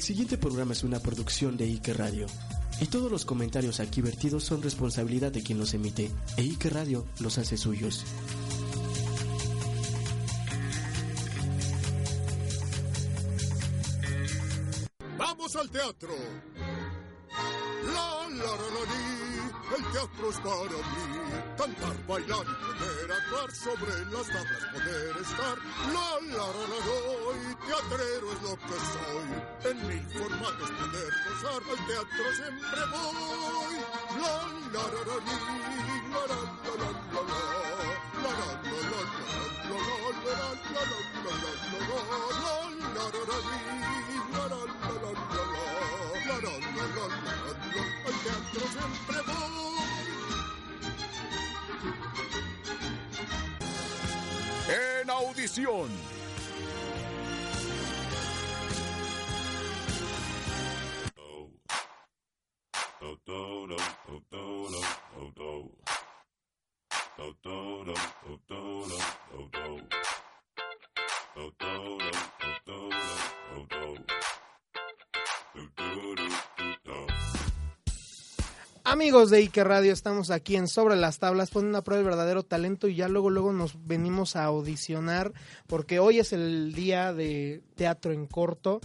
El siguiente programa es una producción de Ike Radio. Y todos los comentarios aquí vertidos son responsabilidad de quien los emite, e Ike Radio los hace suyos. ¡Vamos al teatro! La, la, la, el teatro es para mí. Cantar, bailar y poder actuar sobre las tablas, poder estar. La, la, la, la, teatrero es lo que soy. En mil formatos poder gozar, al teatro siempre voy. La, la, la, la, la, la, la, la, la, la. La, la, la, la, la, la, la, la, la, la, la, la, la, la, la, la, la, li, la, la, la, edición. Amigos de Ike Radio, estamos aquí en Sobre las Tablas, poniendo a prueba el verdadero talento y ya luego luego nos venimos a audicionar porque hoy es el día de teatro en corto.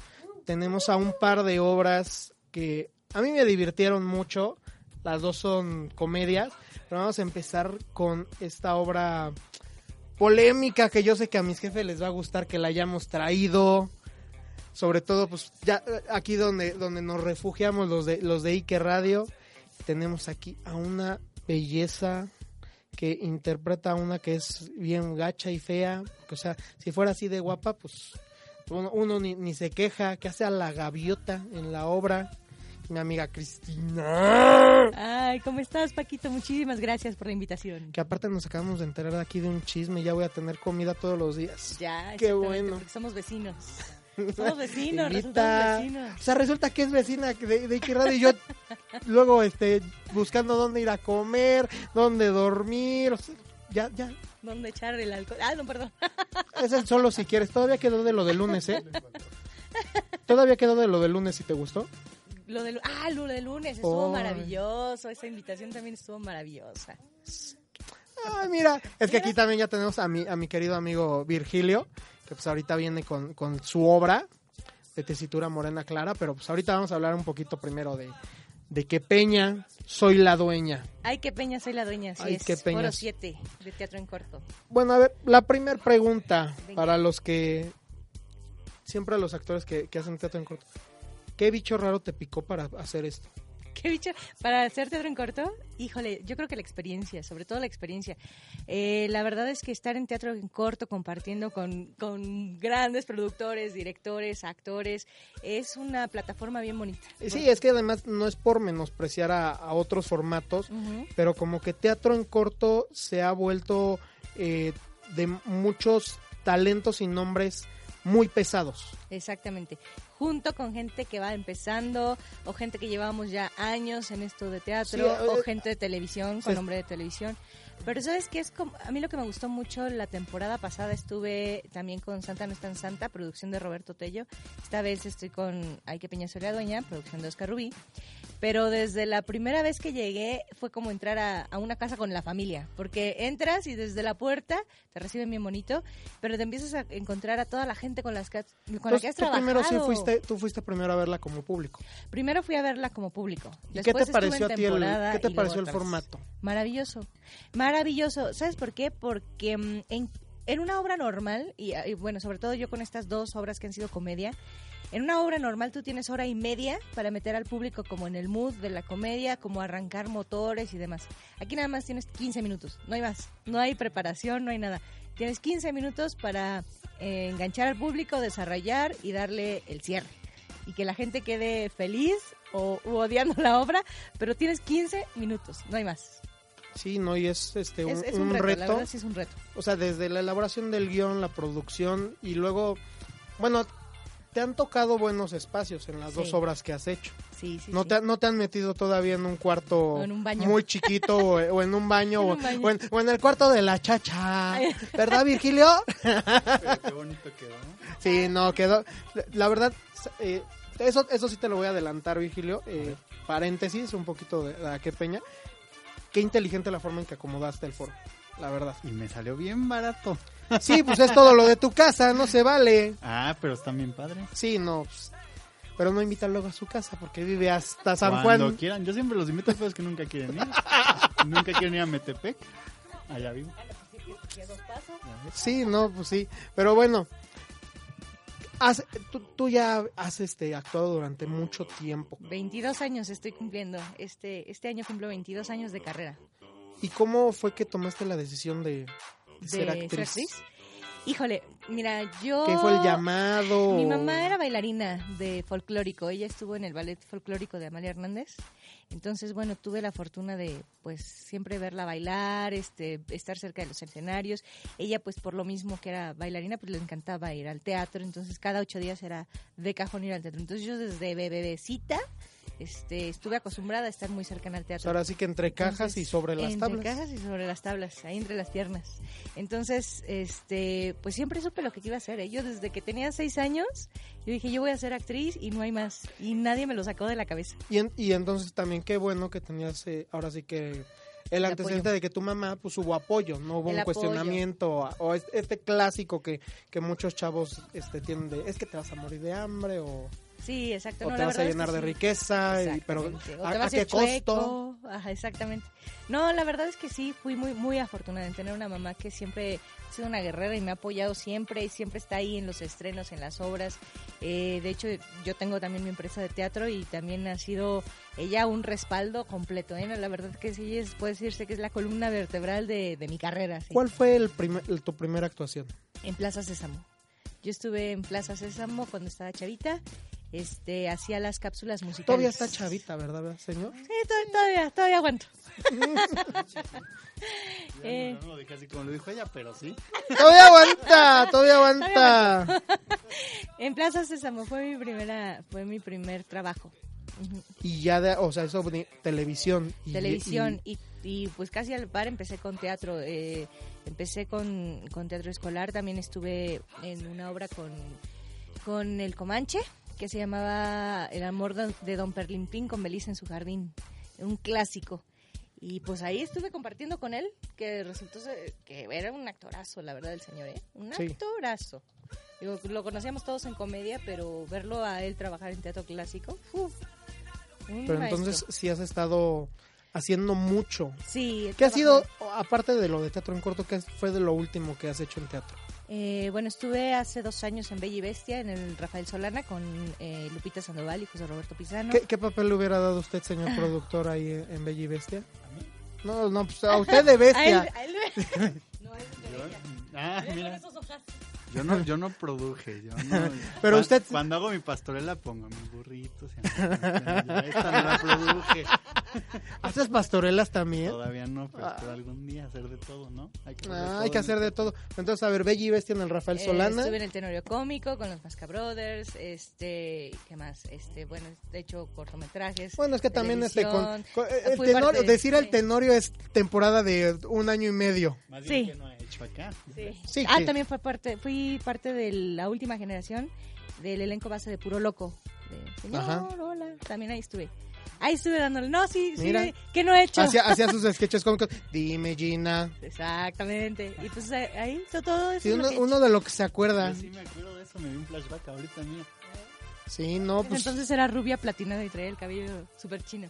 Tenemos a un par de obras que a mí me divirtieron mucho, las dos son comedias, pero vamos a empezar con esta obra polémica que yo sé que a mis jefes les va a gustar que la hayamos traído. Sobre todo, pues ya eh, aquí donde, donde nos refugiamos los de, los de Ike Radio tenemos aquí a una belleza que interpreta a una que es bien gacha y fea. O sea, si fuera así de guapa, pues uno, uno ni, ni, se queja. Que hace a la gaviota en la obra. Mi amiga Cristina. Ay, ¿cómo estás, Paquito? Muchísimas gracias por la invitación. Que aparte nos acabamos de enterar aquí de un chisme. Ya voy a tener comida todos los días. Ya, qué bueno. Somos vecinos. Somos vecinos, vecinos. O sea, resulta que es vecina de, de Ike Radio y yo luego este buscando dónde ir a comer, dónde dormir, o sea, ya, ya. ¿Dónde echar el alcohol? Ah, no, perdón. Es solo si quieres. Todavía quedó de lo del lunes, ¿eh? Todavía quedó de lo del lunes, si te gustó. Lo del, ah, lo del lunes estuvo oh. maravilloso. Esa invitación también estuvo maravillosa. Ay, mira, es que aquí también ya tenemos a mi, a mi querido amigo Virgilio, que pues ahorita viene con, con su obra de tesitura morena clara, pero pues ahorita vamos a hablar un poquito primero de, de qué peña soy la dueña. Ay, qué peña soy la dueña, sí Ay, es. qué peña. Foro 7 de teatro en corto. Bueno, a ver, la primera pregunta para los que siempre a los actores que, que hacen teatro en corto. ¿Qué bicho raro te picó para hacer esto? ¿Qué bicho? Para hacer teatro en corto, híjole, yo creo que la experiencia, sobre todo la experiencia. Eh, la verdad es que estar en teatro en corto compartiendo con, con, grandes productores, directores, actores, es una plataforma bien bonita. Sí, es que además no es por menospreciar a, a otros formatos, uh -huh. pero como que teatro en corto se ha vuelto eh, de muchos talentos y nombres muy pesados. Exactamente. Junto con gente que va empezando o gente que llevamos ya años en esto de teatro sí, o eh, gente de televisión con nombre de televisión. Pero sabes que es como, a mí lo que me gustó mucho la temporada pasada estuve también con Santa no es tan santa, producción de Roberto Tello. Esta vez estoy con Ay que Peña soy la dueña, producción de Oscar Rubí. Pero desde la primera vez que llegué fue como entrar a, a, una casa con la familia, porque entras y desde la puerta te reciben bien bonito, pero te empiezas a encontrar a toda la gente con, las que, con Entonces, la que has tú trabajado. Primero sí fuiste, tú fuiste primero a verla como público. Primero fui a verla como público. ¿Y qué te pareció a ti el, qué te pareció el formato? Maravilloso, maravilloso. ¿Sabes por qué? Porque mm, en en una obra normal, y, y bueno, sobre todo yo con estas dos obras que han sido comedia, en una obra normal tú tienes hora y media para meter al público como en el mood de la comedia, como arrancar motores y demás. Aquí nada más tienes 15 minutos, no hay más, no hay preparación, no hay nada. Tienes 15 minutos para eh, enganchar al público, desarrollar y darle el cierre. Y que la gente quede feliz o u odiando la obra, pero tienes 15 minutos, no hay más. Sí, no, y es este un, Es, es un un reto, la reto. verdad sí es un reto. O sea, desde la elaboración del guion, la producción y luego, bueno, te han tocado buenos espacios en las Sí. dos obras que has hecho. Sí, sí, no, sí. Te, no te han metido todavía en un cuarto O en un baño. muy chiquito o, o en un baño, En o, un baño. o en, o en el cuarto de la chacha. ¿Verdad, Virgilio? Pero qué bonito quedó. Sí, no, quedó. La verdad, eh, eso, eso sí te lo voy a adelantar, Virgilio. Eh, paréntesis, un poquito de, de qué peña. Qué inteligente la forma en que acomodaste el foro, la verdad. Y me salió bien barato. Sí, pues es todo lo de tu casa, no se vale. Ah, pero están bien padres. Sí, no. pues, pero no invita luego a su casa porque vive hasta San Cuando Juan. quieran. Yo siempre los invito, pero es que nunca quieren ir. nunca quieren ir a Metepec. Allá vivo. Sí, no, pues sí. Pero bueno, has- tú, tú ya has este, actuado durante mucho tiempo. 22 años estoy cumpliendo. Este, este año cumplo 22 años de carrera. ¿Y cómo fue que tomaste la decisión de, de ser de actriz? Híjole, mira, yo... ¿Qué fue el llamado? Mi mamá era bailarina de folclórico. Ella estuvo en el ballet folclórico de Amalia Hernández. Entonces, bueno, tuve la fortuna de, pues, siempre verla bailar, este, estar cerca de los escenarios. Ella, pues, por lo mismo que era bailarina, pues le encantaba ir al teatro. Entonces, cada ocho días era de cajón ir al teatro. Entonces, yo desde bebecita, este, estuve acostumbrada a estar muy cercana al teatro. Ahora sí que entre cajas Entonces, y sobre las entre tablas. cajas y sobre las tablas, ahí entre las piernas. Entonces, este, pues siempre supe lo que iba a hacer. ¿eh? Yo desde que tenía seis años, yo dije, yo voy a ser actriz y no hay más. Y nadie me lo sacó de la cabeza. Y, en- y entonces también qué bueno que tenías eh, ahora sí que el El antecedente apoyo. de que tu mamá pues hubo apoyo, no hubo El un apoyo. cuestionamiento o es- este clásico que, que muchos chavos este tienen de es que te vas a morir de hambre o, Sí, exacto. o no, te vas a es llenar que de sí. riqueza, y- pero ¿a, a qué costo? Ajá, exactamente. No, la verdad es que sí, fui muy muy afortunada en tener una mamá que siempre ha sido una guerrera y me ha apoyado siempre y siempre está ahí en los estrenos, en las obras. Eh, de hecho, yo tengo también mi empresa de teatro y también ha sido ella un respaldo completo. ¿eh? La verdad que sí, es, puede decirse que es la columna vertebral de, de mi carrera. sí. ¿Cuál fue el primer, el- tu primera actuación? En Plaza Sésamo. Yo estuve en Plaza Sésamo cuando estaba chavita. Este, hacía las cápsulas musicales. Todavía está chavita, ¿verdad, verdad, señor? Sí, to- todavía, todavía aguanto. Eh. no, no lo dije así como lo dijo ella, pero sí. Todavía aguanta, todavía aguanta. En Plaza Sésamo fue mi primera, fue mi primer trabajo. Y ya, de, o sea, eso de televisión. y- Televisión y- y, y, pues casi al par empecé con teatro. eh, empecé con, con teatro escolar, también estuve en una obra con, con el Comanche que se llamaba El amor de Don Perlimpín con Belisa en su jardín, un clásico. Y pues ahí estuve compartiendo con él, que resultó ser- que era un actorazo, la verdad, el señor, ¿eh? Un Sí. actorazo. Digo, lo conocíamos todos en comedia, pero verlo a él trabajar en teatro clásico, ¡uf! un Pero maestro. entonces sí has estado haciendo mucho. Sí, ¿Qué ha sido, aparte de lo de teatro en corto, qué fue de lo último que has hecho en teatro? Eh, bueno, estuve hace dos años en Bella y Bestia, en el Rafael Solana, con eh, Lupita Sandoval y José Roberto Pizano. ¿Qué, qué papel le hubiera dado usted, señor productor, ahí en en Bella y Bestia? No, no, pues a usted de A él- bestia. a él- no, a él de Bella. ah, mira. esos. Yo no, yo no produje, yo no. Pero usted- Cuando hago mi pastorela pongo mis burritos. y esta no la produje. ¿Haces pastorelas también? Todavía no, pero Ah. algún día hacer de todo, ¿no? Hay que, Ah, hay que hacer de todo. Entonces, a ver, Bella y Bestia en el Rafael Eh, Solana. estuve en el Tenorio Cómico con los Masca Brothers, este, ¿qué más? Este, bueno, he hecho cortometrajes. Bueno, es que también este con, con- eh, el parte- decir el sí. tenorio es temporada de un año y medio. Más bien Sí. que no he hecho acá. Sí. Sí, ah, que- también fue parte, fui parte de la última generación del elenco base de Puro Loco. De, Señor, Ajá. hola. También ahí estuve. Ahí estuve dándole. No, sí, sí. Mira. ¿Qué no he hecho? Hacía, hacía sus sketches cómicos. Dime, Gina. Exactamente. Y pues eh, ahí to- todo eso. Sí, es lo uno, que he uno de lo que se acuerda. Yo sí me acuerdo de eso, me dio un flashback ahorita, mira. Sí, no, pues. Entonces era rubia platinada y traía el cabello súper chino.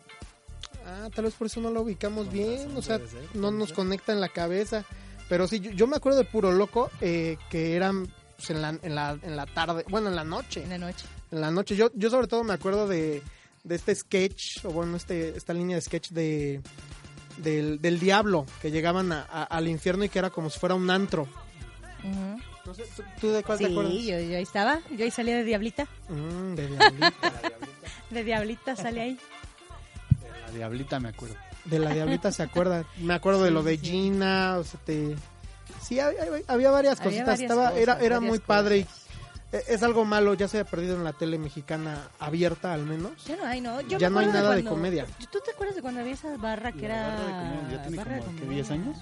Ah, tal vez por eso no lo ubicamos bien. O sea, no nos ser. conecta en la cabeza. Pero sí, yo, yo me acuerdo de Puro Loco, eh, que eran pues, en, la, en, la, en la tarde, bueno, en la noche. En la noche. En la noche. Yo, yo sobre todo me acuerdo de, de este sketch, o bueno, este, esta línea de sketch de del, del diablo, que llegaban a- a- al infierno y que era como si fuera un antro. No sé, ¿tú, tú de cuál Sí, te acuerdas? yo, yo ahí estaba. Yo ahí salía de Diablita. Mm, de diablita. De Diablita salí ahí. La diablita me acuerdo. De la diablita se acuerda. Me acuerdo de lo de Gina, o sea, te... Sí, había, había varias Había cositas. varias Estaba, cosas, era era varias muy padre y e- es algo malo, ya se ha perdido en la tele mexicana abierta al menos. Ya no hay, ¿no? Yo Ya me no hay nada de cuando- comedia. ¿Tú te acuerdas de cuando había esa barra que La era... barra de comedia, ya tiene barra de como, ¿qué, comedia? 10 años?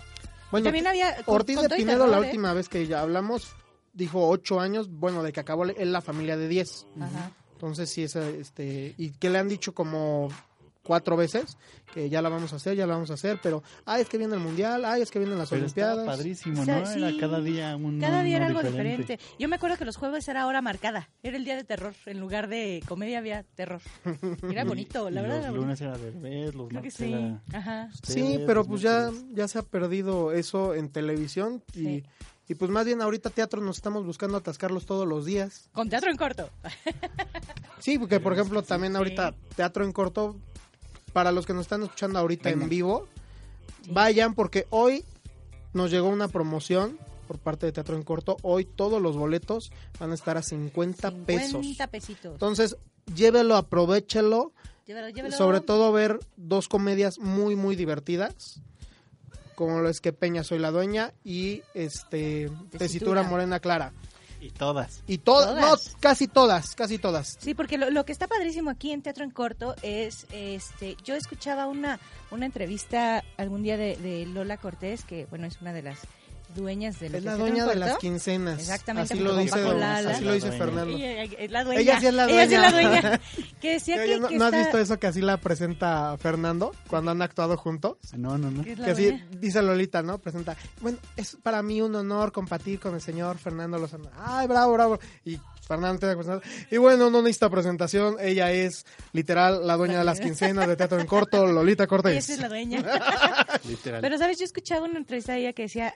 Bueno, También había... con- Ortiz con de Pinedo, la ¿eh? última vez que ya hablamos, dijo ocho años, bueno, de que acabó él la familia de 10. Ajá. Entonces sí, esa, este, y que le han dicho como cuatro veces que ya la vamos a hacer, ya la vamos a hacer, pero, ay, es que viene el Mundial, ay, es que vienen las Pero Olimpiadas. padrísimo, O sea, ¿no? sí, Era cada día un Cada día era algo diferente. Yo me acuerdo que los jueves era hora marcada. Era el día de terror. En lugar de comedia había terror. Era bonito, la Y verdad. Los era lunes era de ver, los bonito. Creo que martes sí. era... Ajá. Sí, pero pues ya, ya se ha perdido eso en televisión y, Sí. y pues más bien ahorita teatro nos estamos buscando atascarlos todos los días. Con teatro en corto. Sí, porque por ejemplo también ahorita teatro en corto, para los que nos están escuchando ahorita en vivo, vayan porque hoy nos llegó una promoción por parte de Teatro en Corto. Hoy todos los boletos van a estar a 50, pesos. 50 pesitos. Entonces, llévelo, aprovechelo. Llévalo, llévalo. Sobre todo ver dos comedias muy, muy divertidas. Como lo es que Peña Soy la Dueña y este Tesitura, Tesitura. Morena Clara. Y todas. Y todas, no, casi todas, casi todas. Sí, porque lo, lo que está padrísimo aquí en Teatro en Corto es, este, yo escuchaba una, una entrevista algún día de, de Lola Cortés, que bueno, es una de las dueñas de Es la dueña de las quincenas. Exactamente, Así lo dice, Paco Lala. así lo dice Fernando. Ella es la dueña. Ella sí es la Ella sí es la dueña. dueña. que decía Oye, que, ¿no, que no has visto eso que así la presenta Fernando cuando han actuado juntos? No, no, no. que así dice Lolita, ¿no? Presenta, bueno, es para mí un honor compartir con el señor Fernando Lozano. Ay, bravo, bravo. Y Fernando. Y bueno, no necesita presentación. Ella es literal la dueña de las quincenas de teatro en corto, Lolita Cortés. Esa es la dueña. Literal. Pero, ¿sabes? Yo escuchaba una entrevista de ella que decía,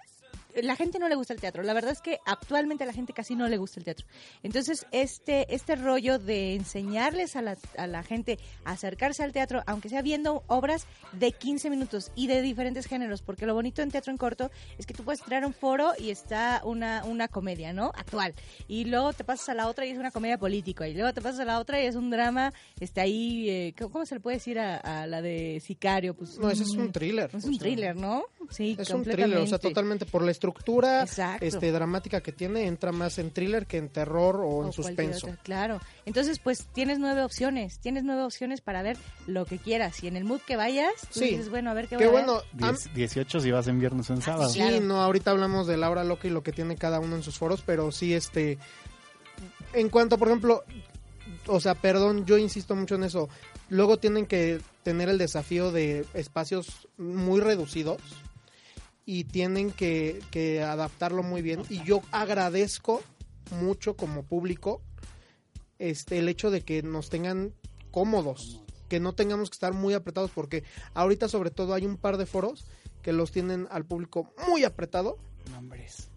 la gente no le gusta el teatro. La verdad es que actualmente a la gente casi no le gusta el teatro. Entonces, este, este rollo de enseñarles a la, a la gente a acercarse al teatro, aunque sea viendo obras de 15 minutos y de diferentes géneros, porque lo bonito en teatro en corto es que tú puedes a un foro y está una, una comedia, ¿no? Actual. Y luego te pasas a la otra y es una comedia política. Y luego te pasas a la otra y es un drama, está ahí, eh, ¿cómo- ¿cómo se le puede decir a, a la de Sicario? Pues, No, ese es un thriller. Es un sea, thriller, ¿no? Sí, Es un thriller, o sea, completamente. totalmente por la estructura Exacto. este dramática que tiene, entra más en thriller que en terror o en O suspenso. otra, Claro. Entonces, pues tienes nueve opciones. Tienes nueve opciones para ver lo que quieras. Y en el mood que vayas, tú Sí. dices, bueno, a ver qué, Qué voy a ver. bueno, Diez- 18 si vas en viernes o en sábado. Sí, Claro. no, ahorita hablamos de Laura Loca y lo que tiene cada uno en sus foros, pero sí, este, en cuanto, por ejemplo, o sea, perdón, yo insisto mucho en eso, luego tienen que tener el desafío de espacios muy reducidos y tienen que, que adaptarlo muy bien y yo agradezco mucho como público este el hecho de que nos tengan cómodos que no tengamos que estar muy apretados porque ahorita sobre todo hay un par de foros que los tienen al público muy apretado Nombres.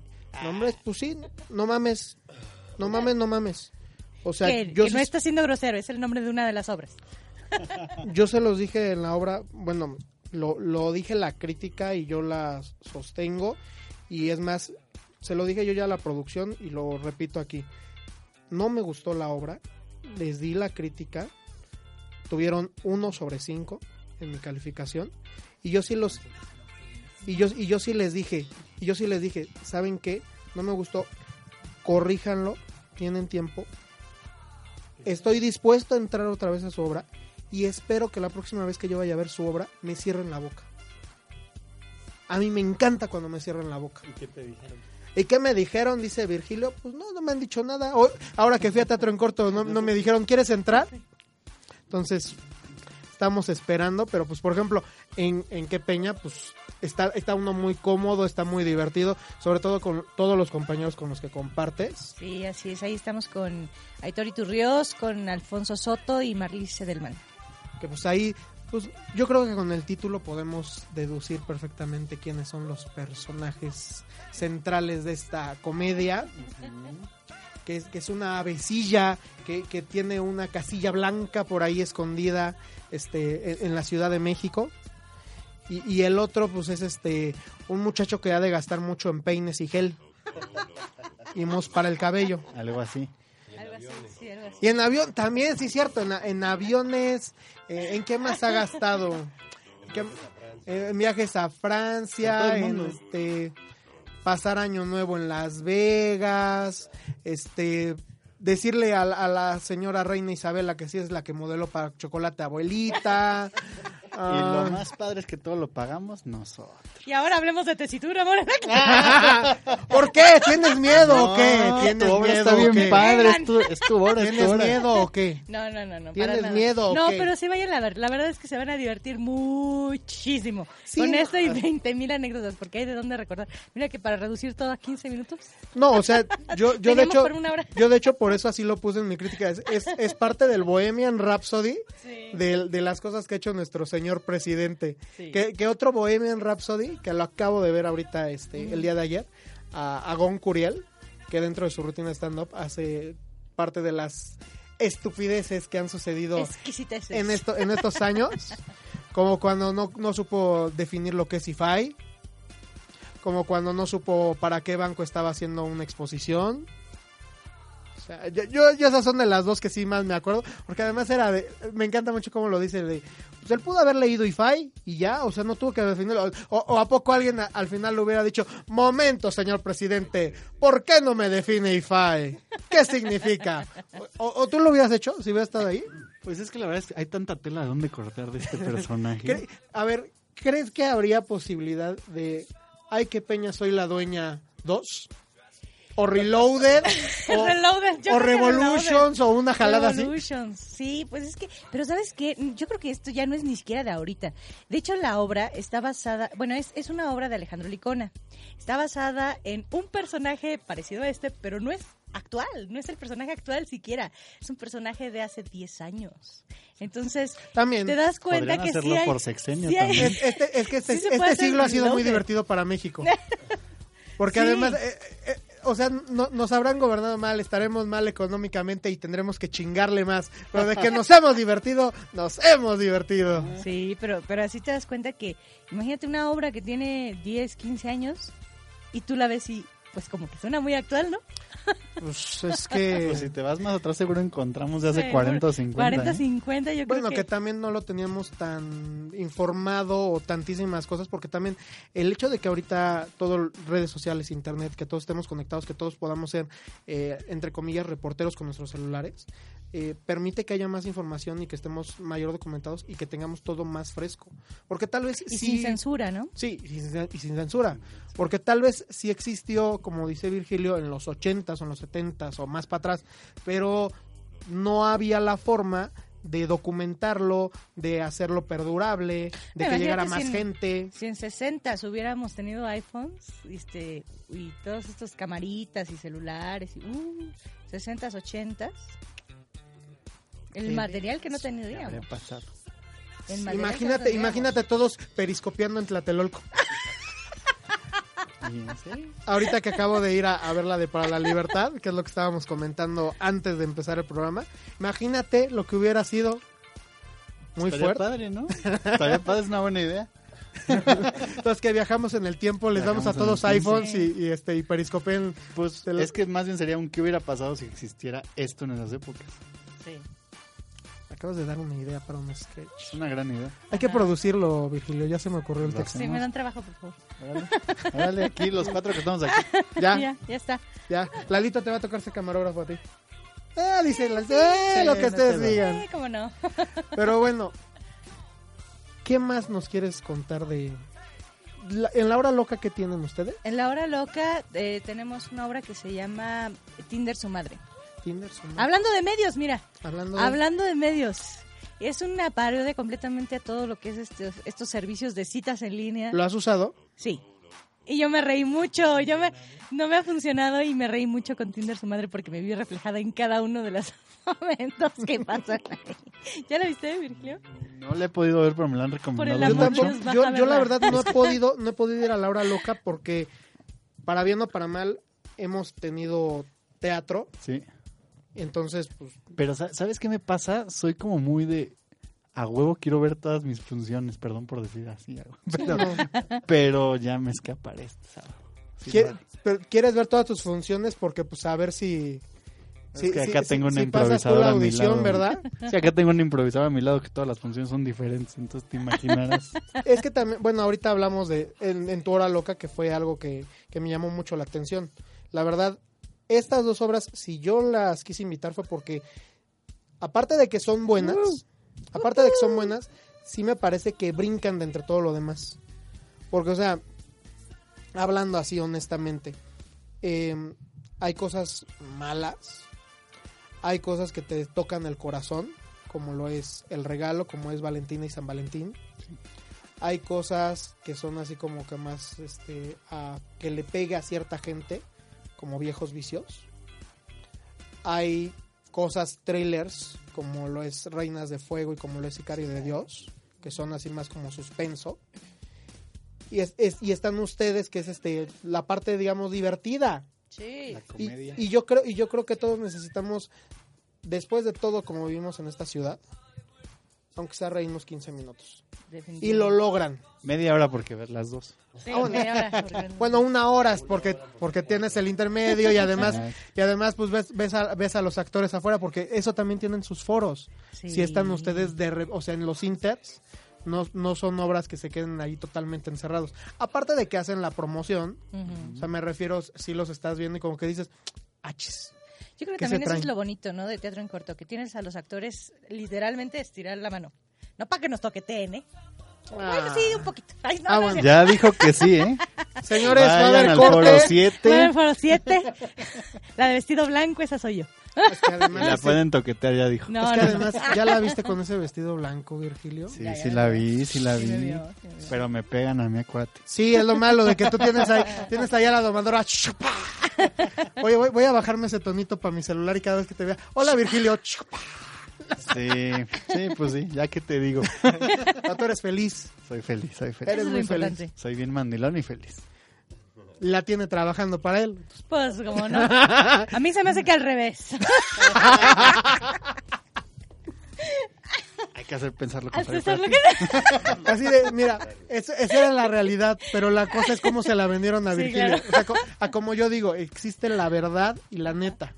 nombres pues sí no mames no mames no mames o sea que, yo que no está siendo grosero, es el nombre de una de las obras. yo se los dije en la obra, bueno, lo, lo dije la crítica y yo la sostengo. Y es más, se lo dije yo ya a la producción y lo repito aquí. No me gustó la obra, les di la crítica, tuvieron uno sobre cinco en mi calificación. Y yo sí los. Y yo, y yo sí les dije, y yo sí les dije, ¿saben qué? No me gustó, corríjanlo, tienen tiempo. Estoy dispuesto a entrar otra vez a su obra y espero que la próxima vez que yo vaya a ver su obra me cierren la boca. A mí me encanta cuando me cierran la boca. ¿Y qué te dijeron? ¿Y qué me dijeron? Dice Virgilio. Pues no, no me han dicho nada. Hoy- ahora que fui a Teatro en Corto, no, no me dijeron, ¿quieres entrar? Entonces, estamos esperando. Pero, pues, por ejemplo, en, en Qué Peña, pues, está, está uno muy cómodo, está muy divertido. Sobre todo con todos los compañeros con los que compartes. Sí, así es. Ahí estamos con Aitor Iturrios, con Alfonso Soto y Marlice Delman. Que, pues, ahí Pues yo creo que con el título podemos deducir perfectamente quiénes son los personajes centrales de esta comedia. Que es, que es una avecilla que, que tiene una casilla blanca por ahí escondida este, en, en la Ciudad de México. Y, y el otro, pues es este un muchacho que ha de gastar mucho en peines y gel. Y mos para el cabello. Algo así. Sí. Y en avión, también, sí, cierto, en, en aviones, eh, ¿en qué más ha gastado? ¿Qué- eh, en viajes a Francia, en este, pasar año nuevo en Las Vegas, este, decirle a, la- a la señora Reina Isabela que sí es la que modeló para Chocolate Abuelita. Y Ah, lo más padre es que todo lo pagamos nosotros. Y ahora hablemos de tesitura, amor. ¿Por qué? ¿Tienes miedo o qué? No, ¿Tienes tu obra miedo está o bien qué? padre, es tu, es tu hora, es tu ¿Tienes miedo o qué? No, no, no, no. ¿Tienes para nada. miedo o No, qué? pero sí vayan a ver. La verdad es que se van a divertir muchísimo. Sí, con no. esto y 20 mil anécdotas, porque hay de dónde recordar. Mira que para reducir todo a 15 minutos. No, o sea, yo, yo de hecho, por una hora. yo de hecho por eso así lo puse en mi crítica. Es, es, es parte del Bohemian Rhapsody de, de las cosas que ha hecho nuestro señor presidente. Sí. Que, que otro Bohemian Rhapsody, que lo acabo de ver ahorita este, el día de ayer, a, a Gon Curiel, que dentro de su rutina stand-up hace parte de las estupideces que han sucedido en, esto, en estos años, como cuando no, no supo definir lo que es IFAI, como cuando no supo para qué banco estaba haciendo una exposición. O sea, yo, yo, yo esas son de las dos que sí más me acuerdo, porque además era de, me encanta mucho cómo lo dice, de, pues él pudo haber leído IFAI y ya, o sea, no tuvo que definirlo, o, o a poco alguien a- al final le hubiera dicho, momento, señor presidente, ¿por qué no me define IFAI? ¿Qué significa? O, o tú lo hubieras hecho si hubieras estado ahí. Pues es que la verdad es que hay tanta tela de dónde cortar de este personaje. A ver, ¿crees que habría posibilidad de Ay, qué peña, soy la dueña 2? ¿O Reloaded? ¿O, Reloaded, Revolutions? ¿O una jalada así? Revolutions, sí, pues es que, pero ¿sabes qué? Yo creo que esto ya no es ni siquiera de ahorita. De hecho, la obra está basada, bueno, es, es una obra de Alejandro Licona. Está basada en un personaje parecido a este, pero no es actual, no es el personaje actual siquiera. Es un personaje de hace 10 años. Entonces, También. te das cuenta que sí hacerlo hay, por sexenio sí hay-. Es, este, es que este, Sí este siglo ha sido muy divertido para México. Porque Sí. además, eh, eh, o sea, no- nos habrán gobernado mal, estaremos mal económicamente y tendremos que chingarle más. Pero de que nos hemos divertido, nos hemos divertido. Sí, pero, pero así te das cuenta que, imagínate una obra que tiene 10, 15 años y tú la ves y pues como que suena muy actual, ¿no? Pues es que... Pues si te vas más atrás seguro encontramos de hace Sí, 40 o 50. 40, ¿eh? 50, yo Bueno, creo que... que... también no lo teníamos tan informado o tantísimas cosas, porque también el hecho de que ahorita todo redes sociales, internet, que todos estemos conectados, que todos podamos ser, eh, entre comillas, reporteros con nuestros celulares, eh, permite que haya más información y que estemos mayor documentados y que tengamos todo más fresco. Porque tal vez Y sí- sin censura, ¿no? Sí, y sin, y sin censura. Porque tal vez sí existió, como dice Virgilio, en los 80s o en los 70s o más para atrás, pero no había la forma de documentarlo, de hacerlo perdurable, de que llegara si más en- gente. Si en 60 hubiéramos tenido iPhones este, y todos estos camaritas y celulares, y, uh, 60s, 80s, el material que no Habría tendríamos. pasado. Imagínate, imagínate todos periscopiando en Tlatelolco. Ahorita que acabo de ir a, a ver la de Para la Libertad, que es lo que estábamos comentando antes de empezar el programa, imagínate lo que hubiera sido muy estaría fuerte. padre, ¿no? Estaría padre, es una buena idea. Entonces que viajamos en el tiempo, les damos a todos iPhones y, y, este y periscopen. Pues es que más bien sería un qué hubiera pasado si existiera esto en esas épocas. Sí. Acabas de dar una idea para un sketch. Es una gran idea. Hay que producirlo, Virgilio, ya se me ocurrió el texto. Sí, me dan trabajo, por favor. Órale, Órale, aquí los cuatro que estamos aquí. Ya, Ya, ya está. ya. Lalito te va a tocar ser camarógrafo a ti. Eh, dice eh, lo que no ustedes te digan. Eh, ¿Cómo no? Pero bueno, ¿qué más nos quieres contar de... la- en la hora loca que tienen ustedes? En la hora loca eh, tenemos una obra que se llama Tinder su madre. Tinder, su madre. Hablando de medios, mira. Hablando de... Hablando de medios. Es una parodia completamente a todo lo que es este- estos servicios de citas en línea. ¿Lo has usado? Sí. Y yo me reí mucho, yo me, no me ha funcionado y me reí mucho con Tinder su madre porque me vi reflejada en cada uno de los momentos que pasan ahí. ¿Ya la viste, Virgilio? No la he podido ver, pero me la han recomendado el Yo, amor de mucho. tampoco- Dios, yo, yo la verdad no he podido, no he podido ir a la hora loca porque para bien o para mal hemos tenido teatro, Sí. Entonces pues Pero sa- ¿sabes qué me pasa? Soy como muy de... A huevo quiero ver todas mis funciones, perdón por decir así. Pero, pero ya me escaparé este sábado. Sí, pero quieres ver todas tus funciones porque pues a ver si Es si- que acá tengo una tú improvisadora la a mi audición, lado. ¿verdad? Sí, acá tengo un improvisador a mi lado que todas las funciones son diferentes, entonces te imaginarás. Es que también, bueno, ahorita hablamos de en, en tu hora loca que fue algo que, que me llamó mucho la atención. La verdad, estas dos obras, si yo las quise invitar fue porque, aparte de que son buenas, aparte de que son buenas, sí me parece que brincan de entre todo lo demás. Porque, o sea, hablando así honestamente, eh, hay cosas malas, hay cosas que te tocan el corazón, como lo es el regalo, como es Valentina y San Valentín. Hay cosas que son así como que más, este, a- que le pega a cierta gente, como viejos vicios. Hay cosas trailers, como lo es Reinas de Fuego y como lo es Sicario de Dios, que son así más como suspenso. Y, es, es- y están ustedes, que es este la parte, digamos, divertida. Sí. La y yo creo y yo creo que todos necesitamos después de todo como vivimos en esta ciudad aunque sea reírnos 15 minutos y lo logran Media hora porque ver las dos. Sí, bueno. media hora, porque- bueno una hora es porque porque tienes el intermedio y además y además pues ves ves a, ves a los actores afuera porque eso también tienen sus foros Sí. si están ustedes de re- o sea en los inters no, no son obras que se queden ahí totalmente encerrados aparte de que hacen la promoción o sea me refiero si los estás viendo y como que dices achis Yo creo que ¿Qué se también eso es lo bonito, ¿no? De teatro en corto, que tienes a los actores literalmente estirar la mano. No para que nos toqueteen, ¿eh? Bueno, sí, un poquito. Ay, no, Ah, no, bueno. no. Ya dijo que sí, ¿eh? señores va a Vayan haber al foro corte 7. Bueno, foro 7. La de vestido blanco, esa soy yo. Es que además, La pueden toquetear, ya dijo. No, es que no, además ya la viste con ese vestido blanco, Virgilio. Sí, Ya, ya, sí la vi, sí la Sí me vi. vio, sí me vio. Pero me pegan a mí, acuérdate. Sí, es lo malo de que tú tienes ahí, tienes ahí a la domadora. chupa. Oye, voy, voy a bajarme ese tonito para mi celular y cada vez que te vea, hola Virgilio, chupa. Sí, sí, pues sí, ya que te digo. Ah, tú eres feliz, Soy feliz, soy Eres feliz. Eso es lo muy feliz. importante. Soy bien mandilón y feliz. la tiene trabajando para él. Pues, como no. A mí se me hace que al revés. Hay que hacer pensar lo Al contrario. César lo espérate. que Así de, mira, es- esa era la realidad, pero la cosa es cómo se la vendieron a Sí, Virgilio. claro. O sea, co- a como yo digo, existe la verdad y la neta.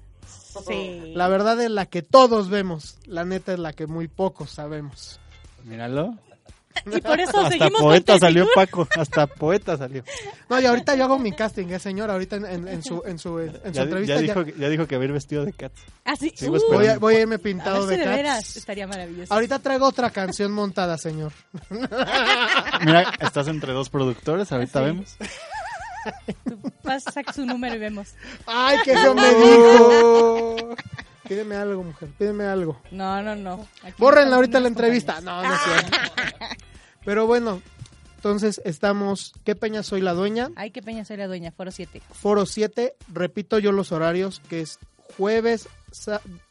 Sí. La verdad es la que todos vemos, la neta es la que muy pocos sabemos. Míralo. Y por eso Hasta seguimos poeta salió. Paco. Hasta poeta salió. No, y ahorita yo hago mi casting, ¿eh, señor? Ahorita en, en- en su, en su, en su Ya, entrevista ya dijo, que- ya dijo que va a ir vestido de Cats. Ah, sí. Uh, voy, a, voy a irme a pintado ver de si de veras cats. estaría maravilloso. Ahorita traigo otra canción montada, señor. Mira, estás entre dos productores, ahorita Sí. vemos. Tú pasa su número y vemos. ¡Ay, que eso me dijo! Pídeme algo, mujer, pídeme algo. No, no, no. Aquí Bórrenla ahorita la entrevista. No, no es cierto. Pero bueno, entonces estamos. ¿Qué peña soy la dueña? Ay, qué peña soy la dueña, foro 7. Foro 7. Repito yo los horarios, que es jueves,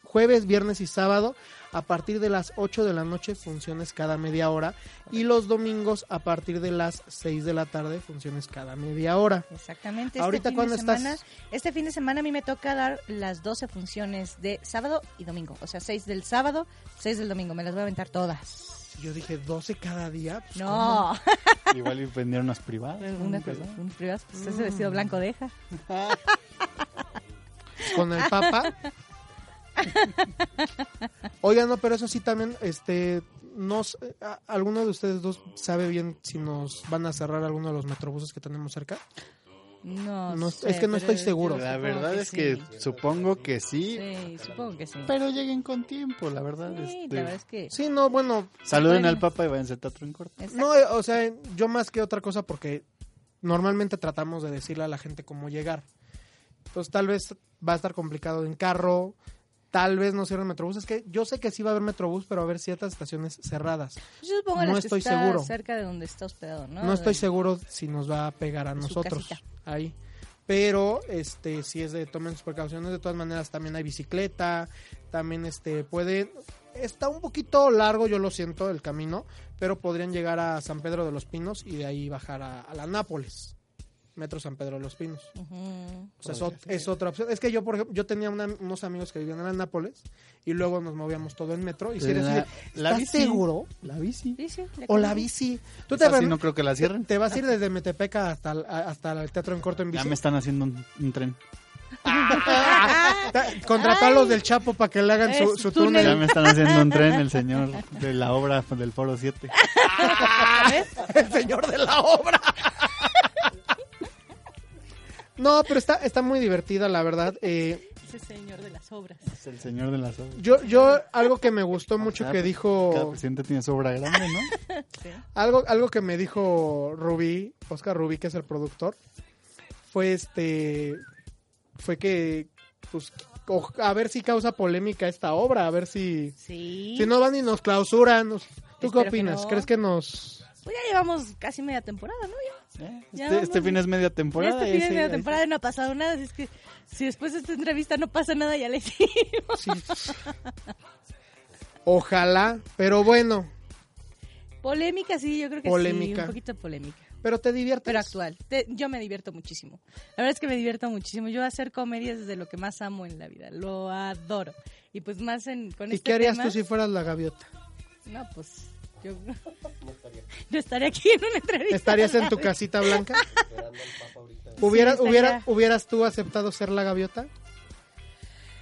jueves, viernes y sábado. A partir de las 8 de la noche, funciones cada media hora. Y los domingos, a partir de las 6 de la tarde, funciones cada media hora. Exactamente. Ahorita, fin ¿cuándo de estás? Este fin de semana a mí me toca dar las 12 funciones de sábado y domingo. O sea, 6 del sábado, 6 del domingo. Me las voy a aventar todas. Yo dije 12 cada día. pues, No. Igual y vendieron unas privadas. Una, unas privadas, pues, ese vestido blanco deja. ¿cómo? Con el papa. Oigan, no, pero eso sí también, este, nos, a- ¿alguno de ustedes dos sabe bien si nos van a cerrar alguno de los metrobuses que tenemos cerca? No, No, sé, es que no estoy seguro. La verdad es que sí. supongo que sí, Sí, supongo que sí. pero lleguen con tiempo, la verdad. Sí, este, la verdad es que... Sí, no, bueno, Saluden al Papa y váyanse al teatro en corto. Exacto. no, eh, o sea, yo más que otra cosa porque normalmente tratamos de decirle a la gente cómo llegar. Entonces tal vez va a estar complicado en carro, tal vez no cierren Metrobús. Es que yo sé que sí va a haber Metrobús, pero va a haber ciertas estaciones cerradas. Yo supongo No las que estoy está seguro. cerca de donde está hospedado, ¿no? No estoy seguro si nos va a pegar a nosotros casita. ahí. Pero este si es de tomen sus precauciones, de todas maneras también hay bicicleta, también este pueden está un poquito largo, yo lo siento, el camino, pero podrían llegar a San Pedro de los Pinos y de ahí bajar a, a la Nápoles. Metro San Pedro de los Pinos. Ujú. O sea, es, ot- es otra opción. Es que yo, por ejemplo, yo tenía una- unos amigos que vivían en la Nápoles y luego nos movíamos todo en metro. Y si eres La- ¿estás bici. seguro? La bici. Sí, sí, le O la bici. Tú te, Esa vas- sí no creo que la cierren. te vas a ir desde Metepeca hasta, hasta el Teatro en Corto en bici. Ya me están haciendo un, un tren. Contrató a los del Chapo para que le hagan su, túnel. Ya me están haciendo un tren el señor de la obra del Foro 7. El señor de la obra. No, pero está, está muy divertida, la verdad. Eh, Ese señor de las obras. Es el señor de las obras. yo, yo, algo que me gustó mucho Cada- que Cada dijo, presidente tiene su obra grande, ¿no? algo, algo que me dijo Rubí, Oscar Rubí, que es el productor, fue este, fue que, pues, o- a ver si causa polémica esta obra, a ver si, Sí. si no van y nos clausuran. nos- ¿Tú qué Espero que opinas? no. ¿Crees que nos... Pues ya llevamos casi media temporada, ¿no? Ya. Eh, Ya Este, este fin es media temporada. este fin ese- media temporada no ha pasado nada. así Es que si después de esta entrevista no pasa nada, ya le hicimos. sí. Ojalá, pero bueno, Polémica, sí, yo creo que sí. Polémica. Un poquito polémica. pero te diviertes. Pero actual. Te- yo me divierto muchísimo. La verdad es que me divierto muchísimo. Yo hacer comedia es de lo que más amo en la vida. Lo adoro. Y pues más en, con ¿Y este qué harías tema- tú si fueras la gaviota? No, pues yo no estaría aquí en una entrevista. ¿Estarías en tu casita blanca? ¿Hubieras, estaría. hubiera- ¿Hubieras tú aceptado ser la gaviota?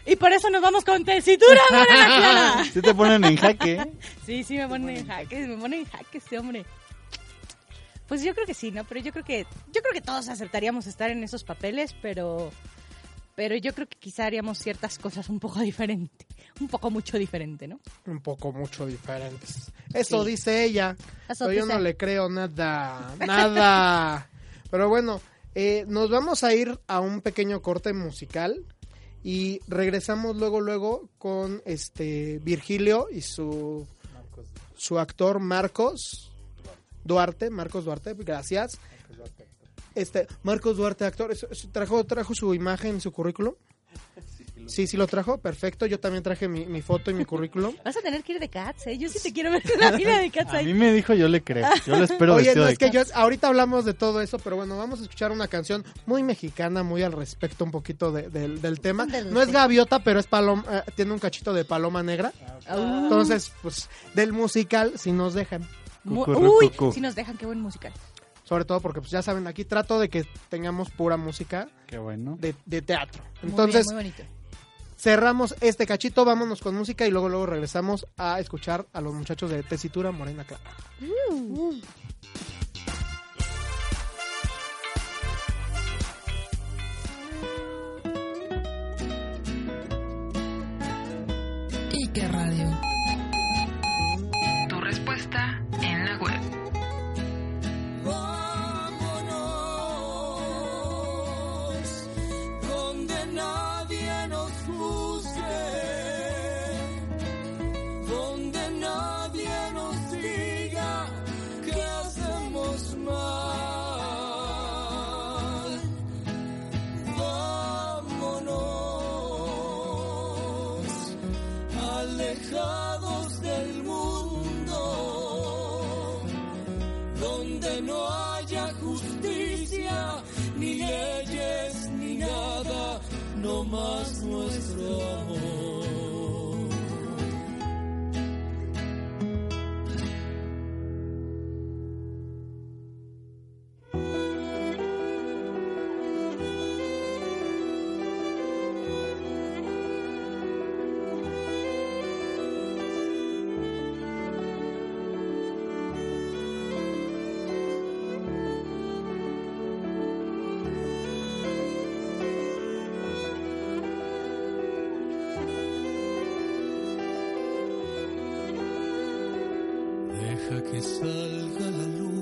Y por eso nos vamos con tesitura, Morena Clara. Sí te ponen en jaque. Sí, sí, me ponen en jaque, me ponen en jaque este hombre. Pues yo creo que sí, ¿no? Pero yo creo que yo creo que todos aceptaríamos estar en esos papeles, pero pero yo creo que quizá haríamos ciertas cosas un poco diferente, un poco mucho diferente, ¿no? Un poco mucho diferentes. Eso Sí. dice ella. Eso pero yo no le creo nada. Nada. pero bueno, eh, nos vamos a ir a un pequeño corte musical. Y regresamos luego, luego con este Virgilio y su, su actor Marcos Duarte. Marcos Duarte, gracias. Este, Marcos Duarte, actor, ¿eso- eso trajo, trajo su imagen, su currículum. Sí, sí lo trajo, perfecto. Yo también traje mi, mi foto y mi currículum. Vas a tener que ir de Cats, ¿eh? Yo sí te quiero ver en la vida de Cats A ahí. mí me dijo, yo le creo. Yo lo espero Oye, no, de es que yo, ahorita hablamos de todo eso, pero bueno, vamos a escuchar una canción muy mexicana, muy al respecto un poquito de- del- del tema. No es gaviota, pero es paloma, eh, tiene un cachito de paloma negra. Ah. Entonces, pues, del musical, si nos dejan. Uy, si nos dejan, qué buen musical. Sobre todo porque, pues ya saben, aquí trato de que tengamos pura música Qué bueno. de, de teatro. Muy Entonces, bien, muy bonito. cerramos este cachito, vámonos con música y luego luego regresamos a escuchar a los muchachos de Tesitura Morena Clara. Ike Radio. Tu respuesta en la web. Salga la luna,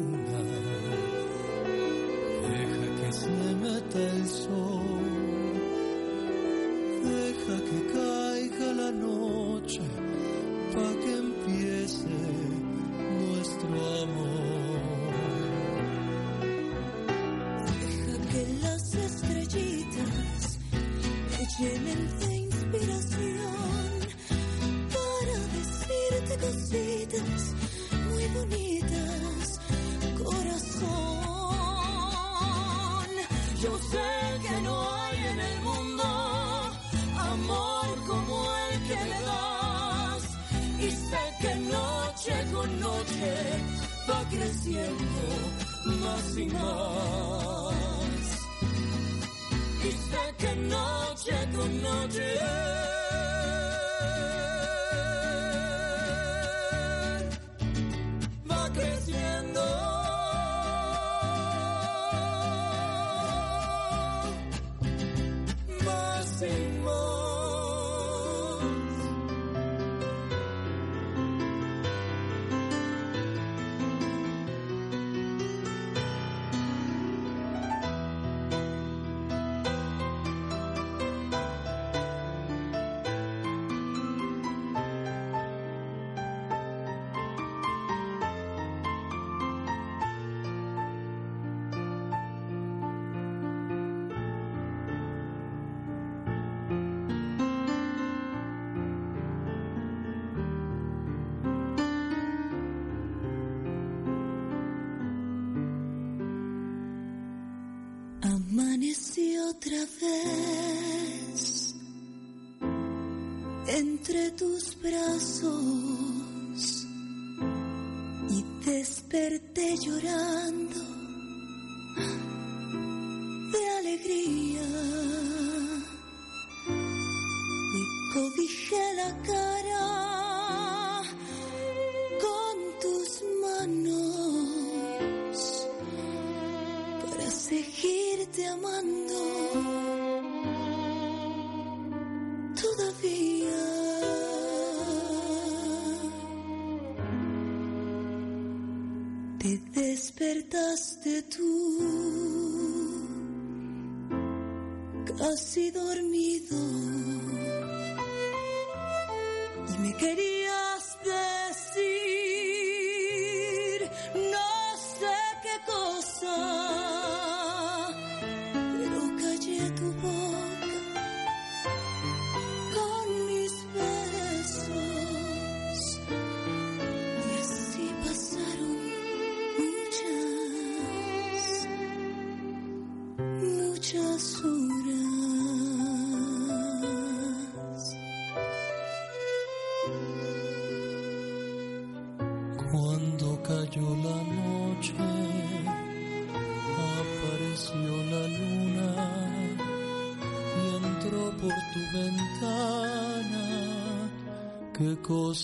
me quería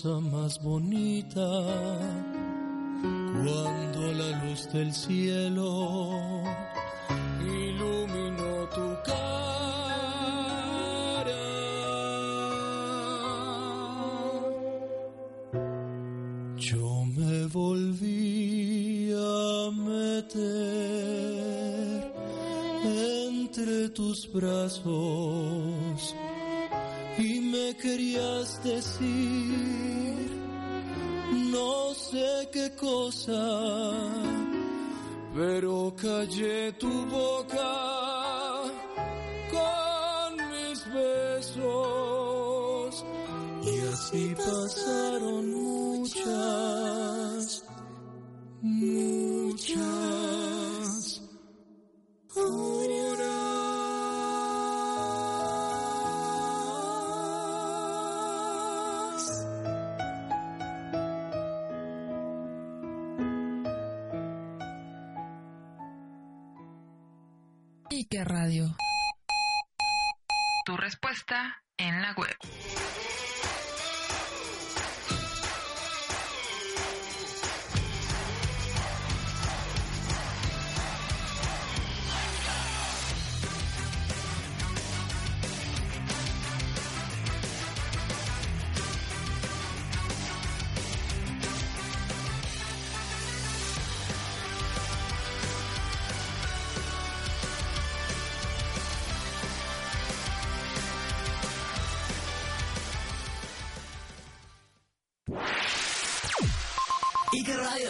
cosa más bonita cuando la luz del cielo iluminó tu cara. Yo me volví a meter entre tus brazos. pero callé.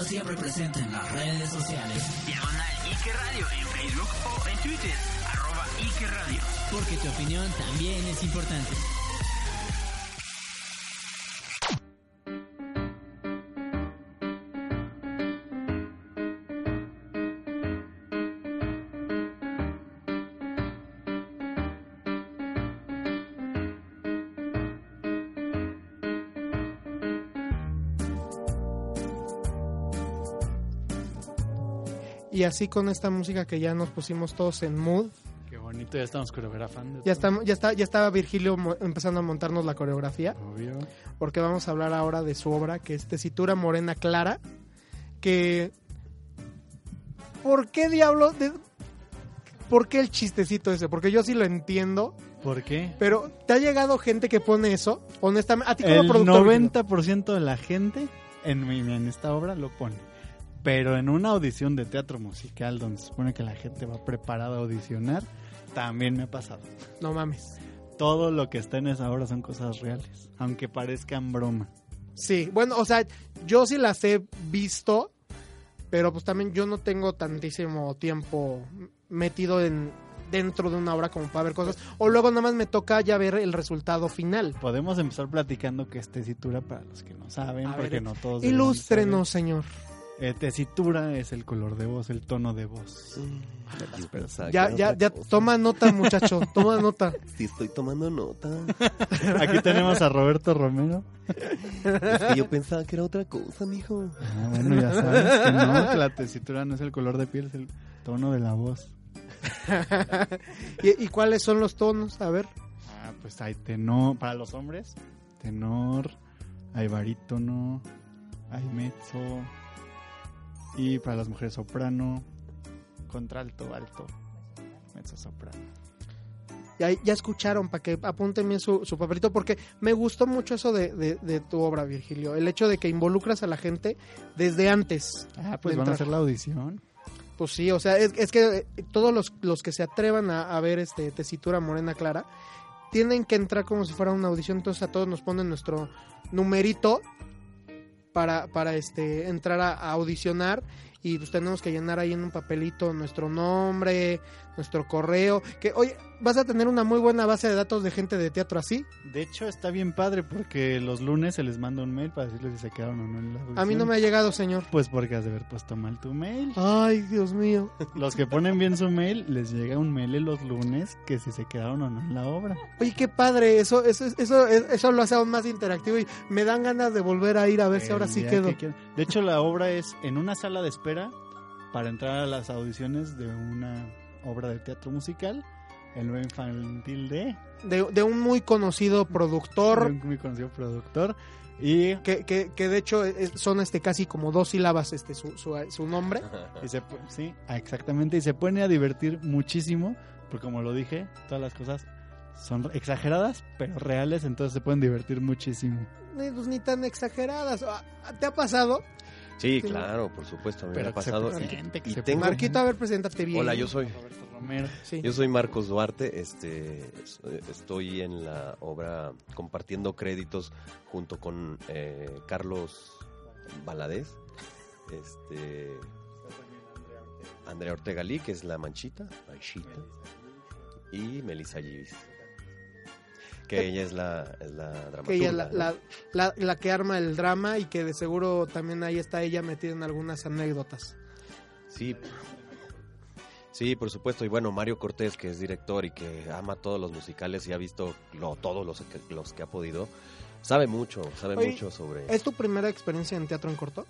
Siempre presente en las redes sociales. Diagonal Ike Radio en Facebook o en Twitter. Arroba Ike Radio. Porque tu opinión también es importante. Y así con esta música que ya nos pusimos todos en mood. Qué bonito, ya estamos coreografando. Ya está, ya está, ya está Virgilio empezando a montarnos la coreografía. Obvio. Porque vamos a hablar ahora de su obra, que es Tesitura Morena Clara. Que. ¿Por qué diablo? de- ¿Por qué el chistecito ese? Porque yo sí lo entiendo. ¿Por qué? Pero, ¿te ha llegado gente que pone eso? Honestamente, a ti como El productor. 90% de la gente en, mi- en esta obra lo pone. Pero en una audición de teatro musical donde se supone que la gente va preparada a audicionar, también me ha pasado. No mames. Todo lo que está en esa obra son cosas reales, aunque parezcan broma. Sí, bueno, o sea, yo sí las he visto, pero pues también yo no tengo tantísimo tiempo metido en dentro de una obra como para ver cosas. O luego nada más me toca ya ver el resultado final. Podemos empezar platicando que es tesitura para los que no saben, A porque ver, no todos. Ilústrenos, señor. Eh, tesitura es el color de voz, el tono de voz. Ya, ya, ya, toma nota, muchacho, toma nota. Sí, estoy tomando nota. Aquí tenemos a Roberto Romero. Es que yo pensaba que era otra cosa, mijo. Ah, bueno, ya sabes que no, que la tesitura no es el color de piel, es el tono de la voz. ¿Y, y cuáles son los tonos? A ver. Ah, pues hay tenor, para los hombres, tenor, hay barítono, hay mezzo, y para las mujeres soprano, contralto, alto, mezzo soprano. Ya, ya escucharon, para que apunten bien su, su papelito, porque me gustó mucho eso de, de- de tu obra, Virgilio. El hecho de que involucras a la gente desde antes. Ah, pues van a hacer la audición. Pues sí, o sea, es, es que eh, todos los, los que se atrevan a, a ver este tesitura morena clara tienen que entrar como si fuera una audición, entonces a todos nos ponen nuestro numerito para, para este entrar a, audicionar y pues tenemos que llenar ahí en un papelito nuestro nombre, nuestro correo, que oye, vas a tener una muy buena base de datos de gente de teatro así. De hecho, está bien padre porque los lunes se les manda un mail para decirles si se quedaron o no en la audición. A mí no me ha llegado, señor. Pues porque has de haber puesto mal tu mail. Ay, Dios mío. Los que ponen bien su mail, les llega un mail en los lunes que si se quedaron o no en la obra. Oye, qué padre, eso, eso, eso, eso lo hace aún más interactivo y me dan ganas de volver a ir a ver si ahora sí quedo. que. De hecho, la obra es en una sala de espera para entrar a las audiciones de una obra de teatro musical, el nuevo infantil de, De, de un muy conocido de productor un muy conocido productor. Y, que, que, que de hecho son este casi como dos sílabas este su, su, su nombre. y se, sí, exactamente, y se pone a divertir muchísimo, porque como lo dije, todas las cosas son exageradas, pero reales, entonces se pueden divertir muchísimo. Eh, pues, ni tan exageradas. Ah, ¿Te ha pasado? Sí, Sí. claro, por supuesto, a mí me ha pasado. presente, y- y tengo- Marquito, a ver, preséntate bien. Hola, yo soy. Roberto Romero. Sí. Yo soy Marcos Duarte, este, es- estoy en la obra compartiendo créditos junto con eh, Carlos Valadez, este, Andrea Ortega Lee, que es la Manchita, Manchita, y Melissa Givis, que ella es la, es la dramaturga. Que ella es la, ¿no? la, la- la que arma el drama y que de seguro también ahí está ella metida en algunas anécdotas. Sí. Sí, por supuesto. Y bueno, Mario Cortés, que es director y que ama todos los musicales y ha visto lo- todos los que, los que ha podido, sabe mucho, sabe Oye, mucho sobre... ¿Es tu primera experiencia en teatro en corto?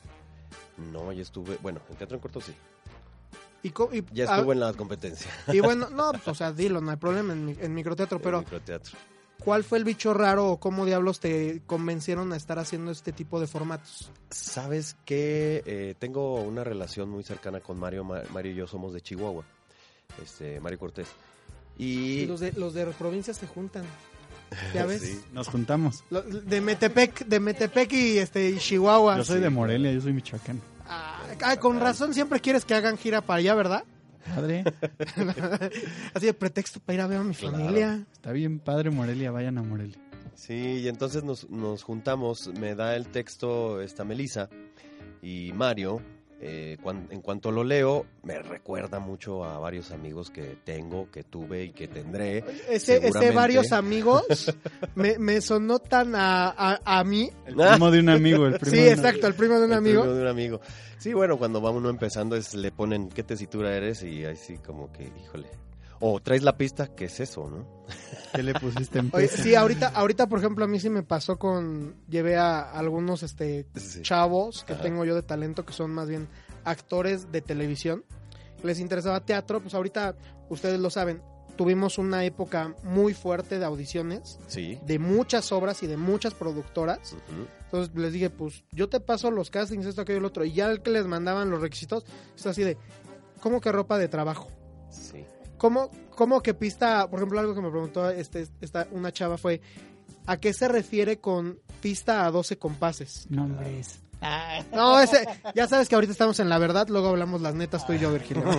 No, ya estuve, bueno, en Teatro en Corto sí. Y, y- Ya estuve en la competencia. Y bueno, no, pues, o sea, dilo, no hay problema en, en microteatro, pero En microteatro. ¿Cuál fue el bicho raro o cómo diablos te convencieron a estar haciendo este tipo de formatos? Sabes que eh, tengo una relación muy cercana con Mario. Ma- Mario y yo somos de Chihuahua. Este, Mario Cortés. Y... Y los de, los de provincias se juntan. ¿Ya ves? Sí. Nos juntamos. Lo- De Metepec, de Metepec y este y Chihuahua. Yo soy sí. de Morelia, yo soy michoacán. Ah, ah, con razón siempre quieres que hagan gira para allá, ¿verdad? Padre, Así de pretexto para ir a ver a mi Claro. familia. está bien padre Morelia, vayan a Morelia. Sí, y entonces nos, nos juntamos, me da el texto esta Melisa y Mario, eh, cuan- en cuanto lo leo, me recuerda mucho a varios amigos que tengo, que tuve y que tendré. Ese, ese varios amigos me, me sonó tan a, a, a mí. El primo de un amigo, el primo Sí, de un- exacto, el primo de un El amigo. primo de un amigo. Sí, bueno, cuando va uno empezando es, le ponen qué tesitura eres y así como que, híjole. O traes la pista, ¿qué es eso, no? ¿Qué le pusiste en Oye, sí, ahorita, ahorita, por ejemplo, a mí sí me pasó con. Llevé a algunos este Sí. chavos que Ajá. tengo yo de talento, que son más bien actores de televisión. Les interesaba teatro, pues ahorita, ustedes lo saben, tuvimos una época muy fuerte de audiciones, Sí. de muchas obras y de muchas productoras. Entonces les dije, pues yo te paso los castings, esto, aquello, el otro. Y ya el que les mandaban los requisitos, es así de, ¿cómo que ropa de trabajo? Sí. ¿Cómo, cómo que pista, por ejemplo, algo que me preguntó este, esta, una chava fue, ¿a qué se refiere con pista a 12 compases? Nombres. No, ese, ya sabes que ahorita estamos en la verdad, luego hablamos las netas tú y yo, Virgilio.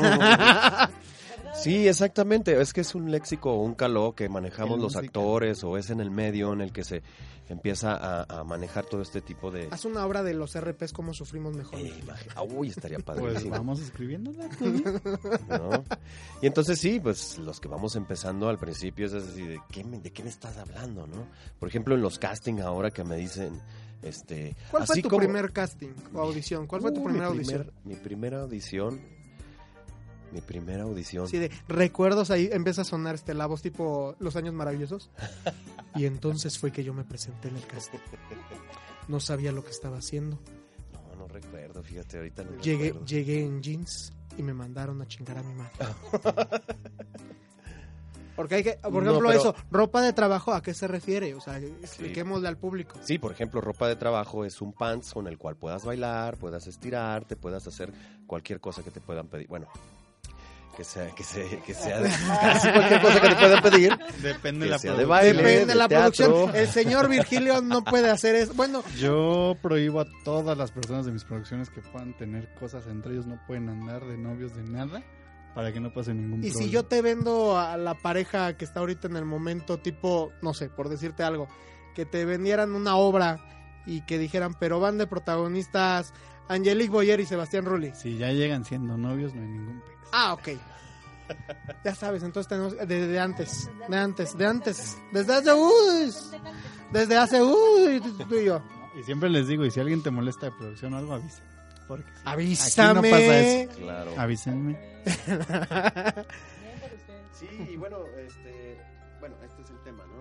Sí, exactamente. Es que es un léxico o un caló que manejamos los actores o es en el medio en el que se empieza a, a manejar todo este tipo de... Haz una obra de los RPs, cómo sufrimos mejor. Eh, imagina- Uy, estaría Pues padrísimo. vamos escribiéndola. ¿no? Y entonces sí, pues los que vamos empezando al principio es así de ¿qué me, de qué me estás hablando, no? Por ejemplo, en los casting ahora que me dicen, este, ¿Cuál fue tu como- primer casting o audición? ¿Cuál fue tu primera mi audición? mi primera audición, mi primera audición. Así de recuerdos ahí empieza a sonar este la voz tipo Los años maravillosos. Y entonces fue que yo me presenté en el casting. No sabía lo que estaba haciendo. No, no recuerdo, fíjate, ahorita no Llegué, recuerdo. llegué en jeans y me mandaron a chingar a mi madre. Porque hay que, por No, ejemplo, pero- eso, ropa de trabajo, ¿a qué se refiere? O sea, expliquémosle al público. Sí, por ejemplo, ropa de trabajo es un pants con el cual puedas bailar, puedas estirarte, puedas hacer cualquier cosa que te puedan pedir. Bueno, que sea, que sea, que sea de, casi cualquier cosa que te puedan pedir. Depende que de la sea de producción. baile, Depende de la teatro. producción. El señor Virgilio no puede hacer eso. Bueno, Yo prohíbo a todas las personas de mis producciones que puedan tener cosas entre ellos, no pueden andar de novios de nada para que no pase ningún y problema. si yo te vendo a la pareja que está ahorita en el momento, tipo, no sé, por decirte algo, que te vendieran una obra y que dijeran, pero van de protagonistas Angelique Boyer y Sebastián Rulli. Si ya llegan siendo novios, no hay ningún pex. Ah, ok. Ya sabes, entonces tenemos desde antes, de antes, de antes, desde hace uy, desde hace uy, tú y yo. Y siempre les digo, y si alguien te molesta de producción o algo, avisa. Porque sí. Avísame. Aquí no pasa eso. Claro. Avísenme. Sí, y bueno, este, bueno, este es el tema, ¿no?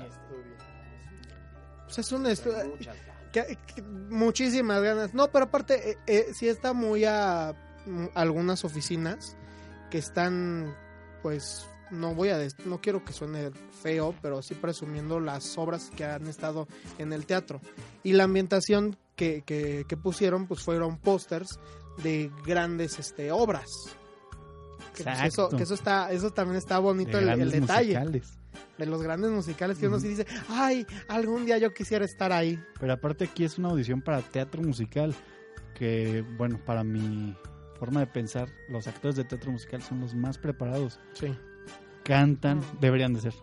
Este, su casting. Pues es un estudio. muchas ganas. que- que- muchísimas ganas. No, pero aparte, eh, eh, sí está muy a mm, algunas oficinas que están, pues, no voy a, no quiero que suene feo, pero sí presumiendo las obras que han estado en el teatro. Y la ambientación que, que, que pusieron, pues, fueron pósters de grandes este, obras. Que, pues, eso, Exacto. que eso está, eso también está bonito De el, el grandes detalle musicales. De los grandes musicales que uno sí dice, ay, algún día yo quisiera estar ahí. Pero aparte aquí es una audición para teatro musical, que bueno, para mi forma de pensar, los actores de teatro musical son los más preparados. Sí. Cantan, deberían de ser.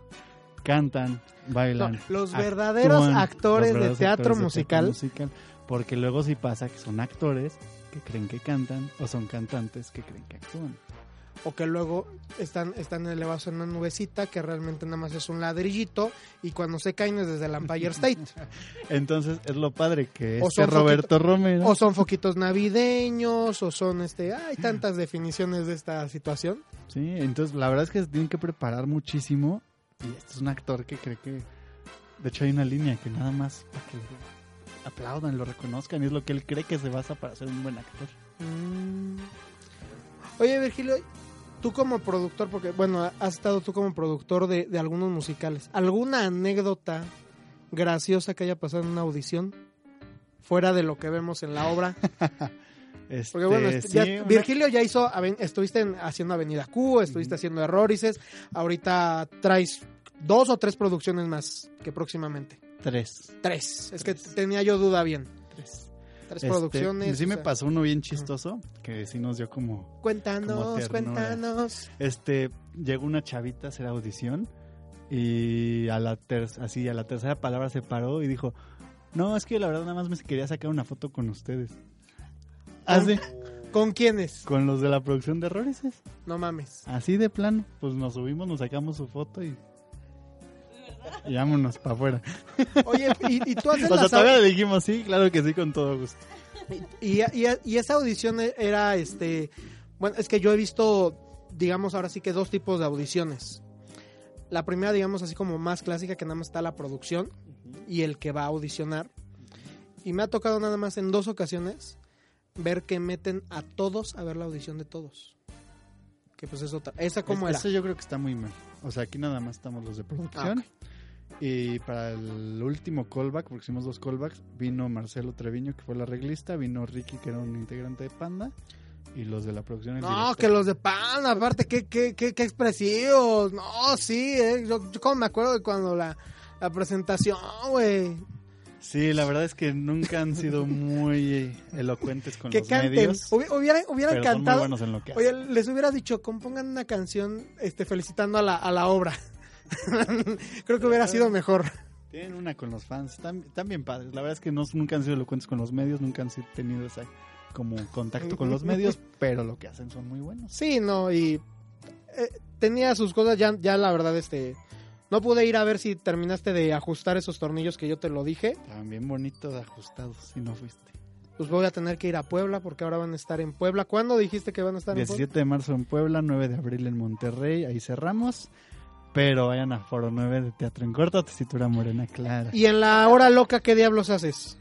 Cantan, bailan. No, los verdaderos actores de verdaderos teatro actores de musical. musical, Porque luego sí pasa que son actores que creen que cantan o son cantantes que creen que actúan. O que luego están, están elevados en una nubecita que realmente nada más es un ladrillito y cuando se caen es desde el Empire State. Entonces es lo padre que O este Roberto foquito- Romero O son foquitos navideños, o son este, hay tantas definiciones de esta situación. Sí, entonces la verdad es que se tienen que preparar muchísimo. Y este es un actor que cree que. De hecho, hay una línea que nada más para que aplaudan, lo reconozcan. Y es lo que él cree que se basa para ser un buen actor. Mm. Oye, Virgilio, tú como productor, porque bueno, has estado tú como productor de, de algunos musicales, ¿alguna anécdota graciosa que haya pasado en una audición? Fuera de lo que vemos en la obra. Este, Porque bueno, este, sí, ya- una- Virgilio ya hizo, estuviste en- haciendo Avenida Q, estuviste haciendo Errorices, ahorita traes dos o tres producciones más que próximamente. Tres. Tres, es que tenía yo duda bien. Tres. Tres Este, producciones. Sí me sea, pasó uno bien chistoso, que sí nos dio como... Cuéntanos, como cuéntanos. Este, llegó una chavita a hacer audición Y a la, ter así, a la tercera palabra se paró y dijo, no, es que la verdad nada más me quería sacar una foto con ustedes. Así, ¿Con quiénes? con los de la producción de errores. No mames. Así de plano, pues nos subimos, nos sacamos su foto y... Y vámonos para afuera. Oye, ¿y, y tú haces O sea, las todavía le dijimos sí, claro que sí, con todo gusto. Y, y- y esa audición era, este, bueno, es que yo he visto, digamos, ahora sí que dos tipos de audiciones. La primera, digamos, así como más clásica, que nada más está la producción y el que va a audicionar. Y me ha tocado nada más en dos ocasiones ver que meten a todos a ver la audición de todos. Que pues es otra. ¿Esa cómo Es- era? Eso yo creo que está muy mal. O sea, aquí nada más estamos los de producción. Y para el último callback, porque hicimos dos callbacks, vino Marcelo Treviño, que fue el arreglista, vino Ricky, que era un integrante de Panda, y los de la producción. el No, director. que los de pan, aparte, qué, qué, qué, qué expresivos. No, sí, eh. yo, yo como me acuerdo de cuando la, la presentación, güey. Sí, la verdad es que nunca han sido muy elocuentes con que los canten. medios. Hubi- hubieran hubieran cantado. Oye, les hubiera dicho, compongan una canción este, felicitando a la, a la obra. Creo que hubiera sido mejor. Tienen una con los fans, están, están bien padres. La verdad es que no, nunca han sido elocuentes con los medios, nunca han tenido ese como contacto con los medios, pero lo que hacen son muy buenos. Sí, no, y eh, tenía sus cosas, ya, ya la verdad, este. No pude ir a ver si terminaste de ajustar esos tornillos que yo te lo dije. Bien bonitos, ajustados, si no fuiste. Pues voy a tener que ir a Puebla porque ahora van a estar en Puebla. ¿Cuándo dijiste que van a estar en Puebla? 17 de marzo en Puebla, 9 de abril en Monterrey, ahí cerramos. Pero vayan a Foro 9 de Teatro en Corto, Tesitura Morena Clara. Y en la hora loca, ¿qué diablos haces?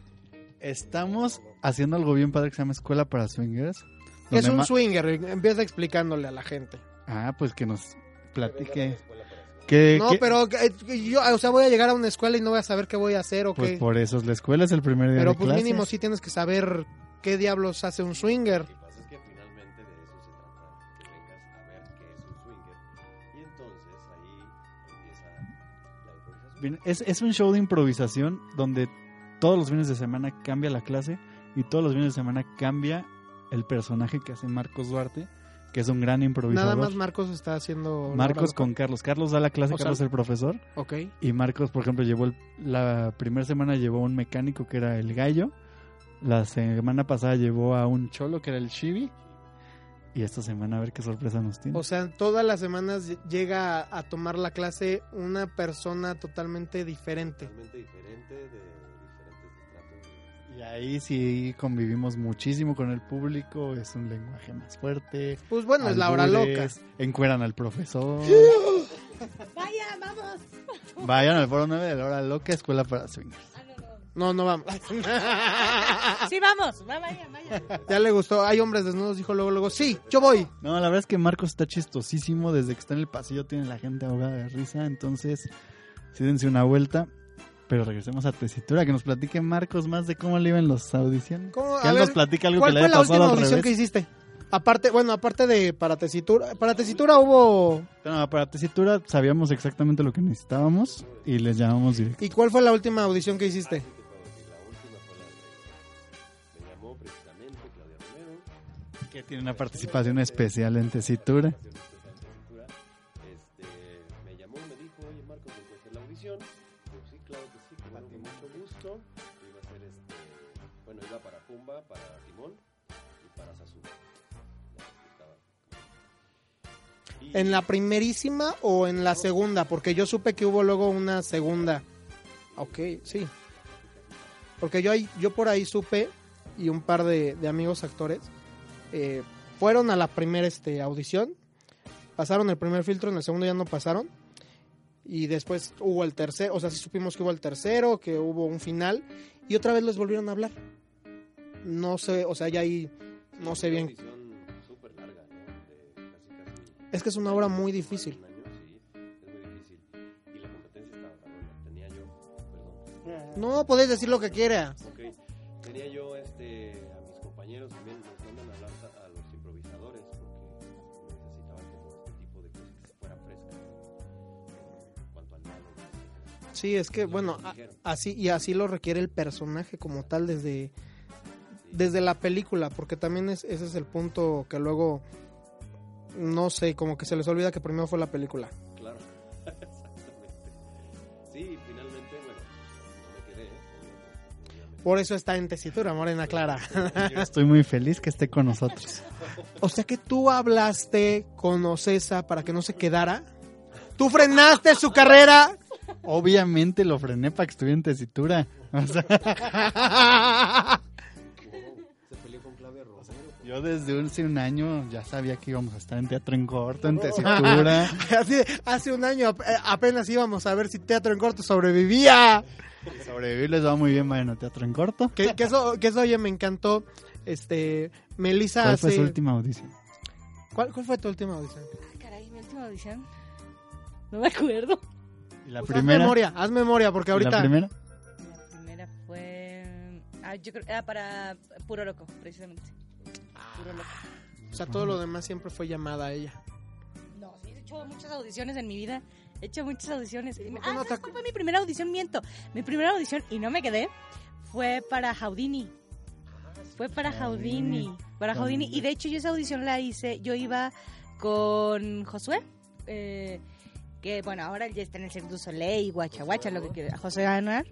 Estamos haciendo algo bien padre que se llama Escuela para Swingers. ¿Qué es un swinger? Empieza explicándole a la gente. Ah, pues que nos platique. ¿Qué, No, qué- pero eh, yo, o sea, voy a llegar a una escuela y no voy a saber qué voy a hacer o Pues qué. por eso es la escuela, es el primer día Pero de pues clases. mínimo sí tienes que saber qué diablos hace un swinger. Es, es un show de improvisación donde todos los fines de semana cambia la clase y todos los fines de semana cambia el personaje que hace Marcos Duarte, que es un gran improvisador. Nada más Marcos está haciendo. Marcos con Carlos. Carlos da la clase, O Carlos es el profesor. Ok. Y Marcos, por ejemplo, llevó el- la primera semana llevó a un mecánico que era el gallo. La semana pasada llevó a un cholo que era el chibi. Y esta semana a ver qué sorpresa nos tiene. O sea, todas las semanas llega a, a tomar la clase una persona totalmente diferente. Totalmente diferente, de diferentes estratos. Y ahí sí convivimos muchísimo con el público, es un lenguaje más fuerte. Pues bueno, es la hora loca. Encueran al profesor. Vaya, vamos. Vayan al foro 9 de la hora loca, escuela para swingers. No, no vamos. Sí, vamos. Va, Vaya, vaya. ya le gustó. Hay hombres desnudos, dijo luego, luego, sí, yo voy. No, la verdad es que Marcos está chistosísimo. Desde que está en el pasillo tiene la gente ahogada de risa. Entonces, sí dense una vuelta. Pero regresemos a Tesitura, que nos platique Marcos más de cómo le iban los audiciones. ¿Cómo? Que A él ver, nos platica algo ¿Cuál que le fue haya la pasado última al audición revés. que hiciste? Aparte, bueno, aparte de para tesitura, para tesitura hubo No, para Tesitura sabíamos exactamente lo que necesitábamos y les llamamos directo. ¿Y cuál fue la última audición que hiciste? Que tiene una participación especial en Tesitura. Este, me llamó, me dijo, oye Marcos, ¿me puedes hacer la audición? Yo, sí, claro que sí, con mucho gusto. Iba a ser este, bueno, iba para Pumba, para Timón y para Sasu. Ya estaba. ¿En la primerísima o en la segunda? Porque yo supe que hubo luego una segunda. Ok, sí. Porque yo, ahí, yo por ahí supe y un par de, de amigos actores eh, fueron a la primera este, audición, pasaron el primer filtro, en el segundo ya no pasaron. Y después hubo el tercero, o sea, sí supimos que hubo el tercero, que hubo un final, y otra vez les volvieron a hablar. No sé, o sea, ya ahí no sé bien. Es que es una obra muy difícil. No, podés decir lo que quieras. Ok, tenía yo este, a mis compañeros también, Sí, es que, bueno, así y así lo requiere el personaje como tal desde, desde la película, porque también es, ese es el punto que luego, no sé, como que se les olvida que primero fue la película. Claro, exactamente. Sí, finalmente, bueno, no me quedé. ¿eh? Por eso está en tesitura, Morena Clara. Estoy muy feliz que esté con nosotros. O sea que tú hablaste con Ocesa para que no se quedara. Tú frenaste su carrera Obviamente lo frené para que estuviera en tesitura. O sea, yo desde hace un año ya sabía que íbamos a estar en teatro en corto, en tesitura. Así hace un año ap- apenas íbamos a ver si Teatro en Corto sobrevivía. Sobrevivir les va muy bien, bueno, teatro en corto. Que, que eso, que eso, oye, me encantó. Este, Melissa ¿Cuál fue hace- su última audición? ¿Cuál, cuál fue tu última audición? Caray, mi última audición. No me acuerdo. ¿Y la Pues Haz primera? memoria, haz memoria, porque ¿Y ahorita... ¿La primera? La primera fue. Ah, yo creo era para Puro Loco, precisamente. Puro Loco. O sea, todo lo demás siempre fue llamada a ella. No, sí, he hecho muchas audiciones en mi vida. He hecho muchas audiciones. por qué Ah, no ¿sabes te cuál fue mi primera audición? Miento. Mi primera audición, y no me quedé, fue para Houdini. Fue para Houdini. Para Houdini. Y de hecho, yo esa audición la hice. Yo iba con Josué. eh, que bueno, ahora ya está en el Cirque du Soleil, Guacha Guacha, lo que quiera. José Anuar.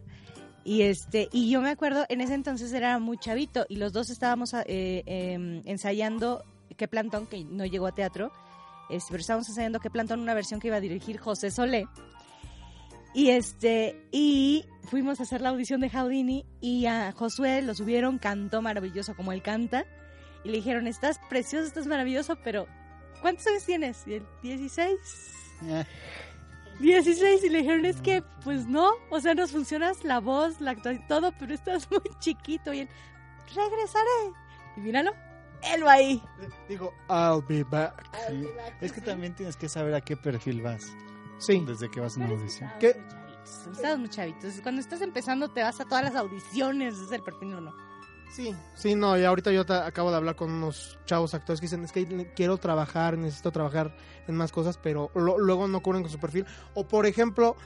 Y este, y yo me acuerdo, en ese entonces era muy chavito, y los dos estábamos eh, em, ensayando qué plantón, que no llegó a teatro, este, pero estábamos ensayando qué plantón, una versión que iba a dirigir José Solé. Y este, y fuimos a hacer la audición de Houdini y a Josué lo subieron, cantó maravilloso como él canta. Y le dijeron, estás precioso, estás maravilloso, pero ¿cuántos años tienes? Y él, 16. Eh, 16 y le dijeron, es que, pues no, o sea, nos funcionas la voz, la actuación, todo, pero estás muy chiquito. Y él, regresaré. Y míralo, él va ahí. Digo, I'll be back. Es que también tienes que saber a qué perfil vas Sí. desde que vas a una audición. ¿Qué? Estás muy chavitos. Cuando estás empezando te vas a todas las audiciones, es el perfil uno. Sí, sí, no, y ahorita yo acabo de hablar con unos chavos actores que dicen, es que quiero trabajar, necesito trabajar en más cosas, pero lo- luego no cubren con su perfil. O por ejemplo,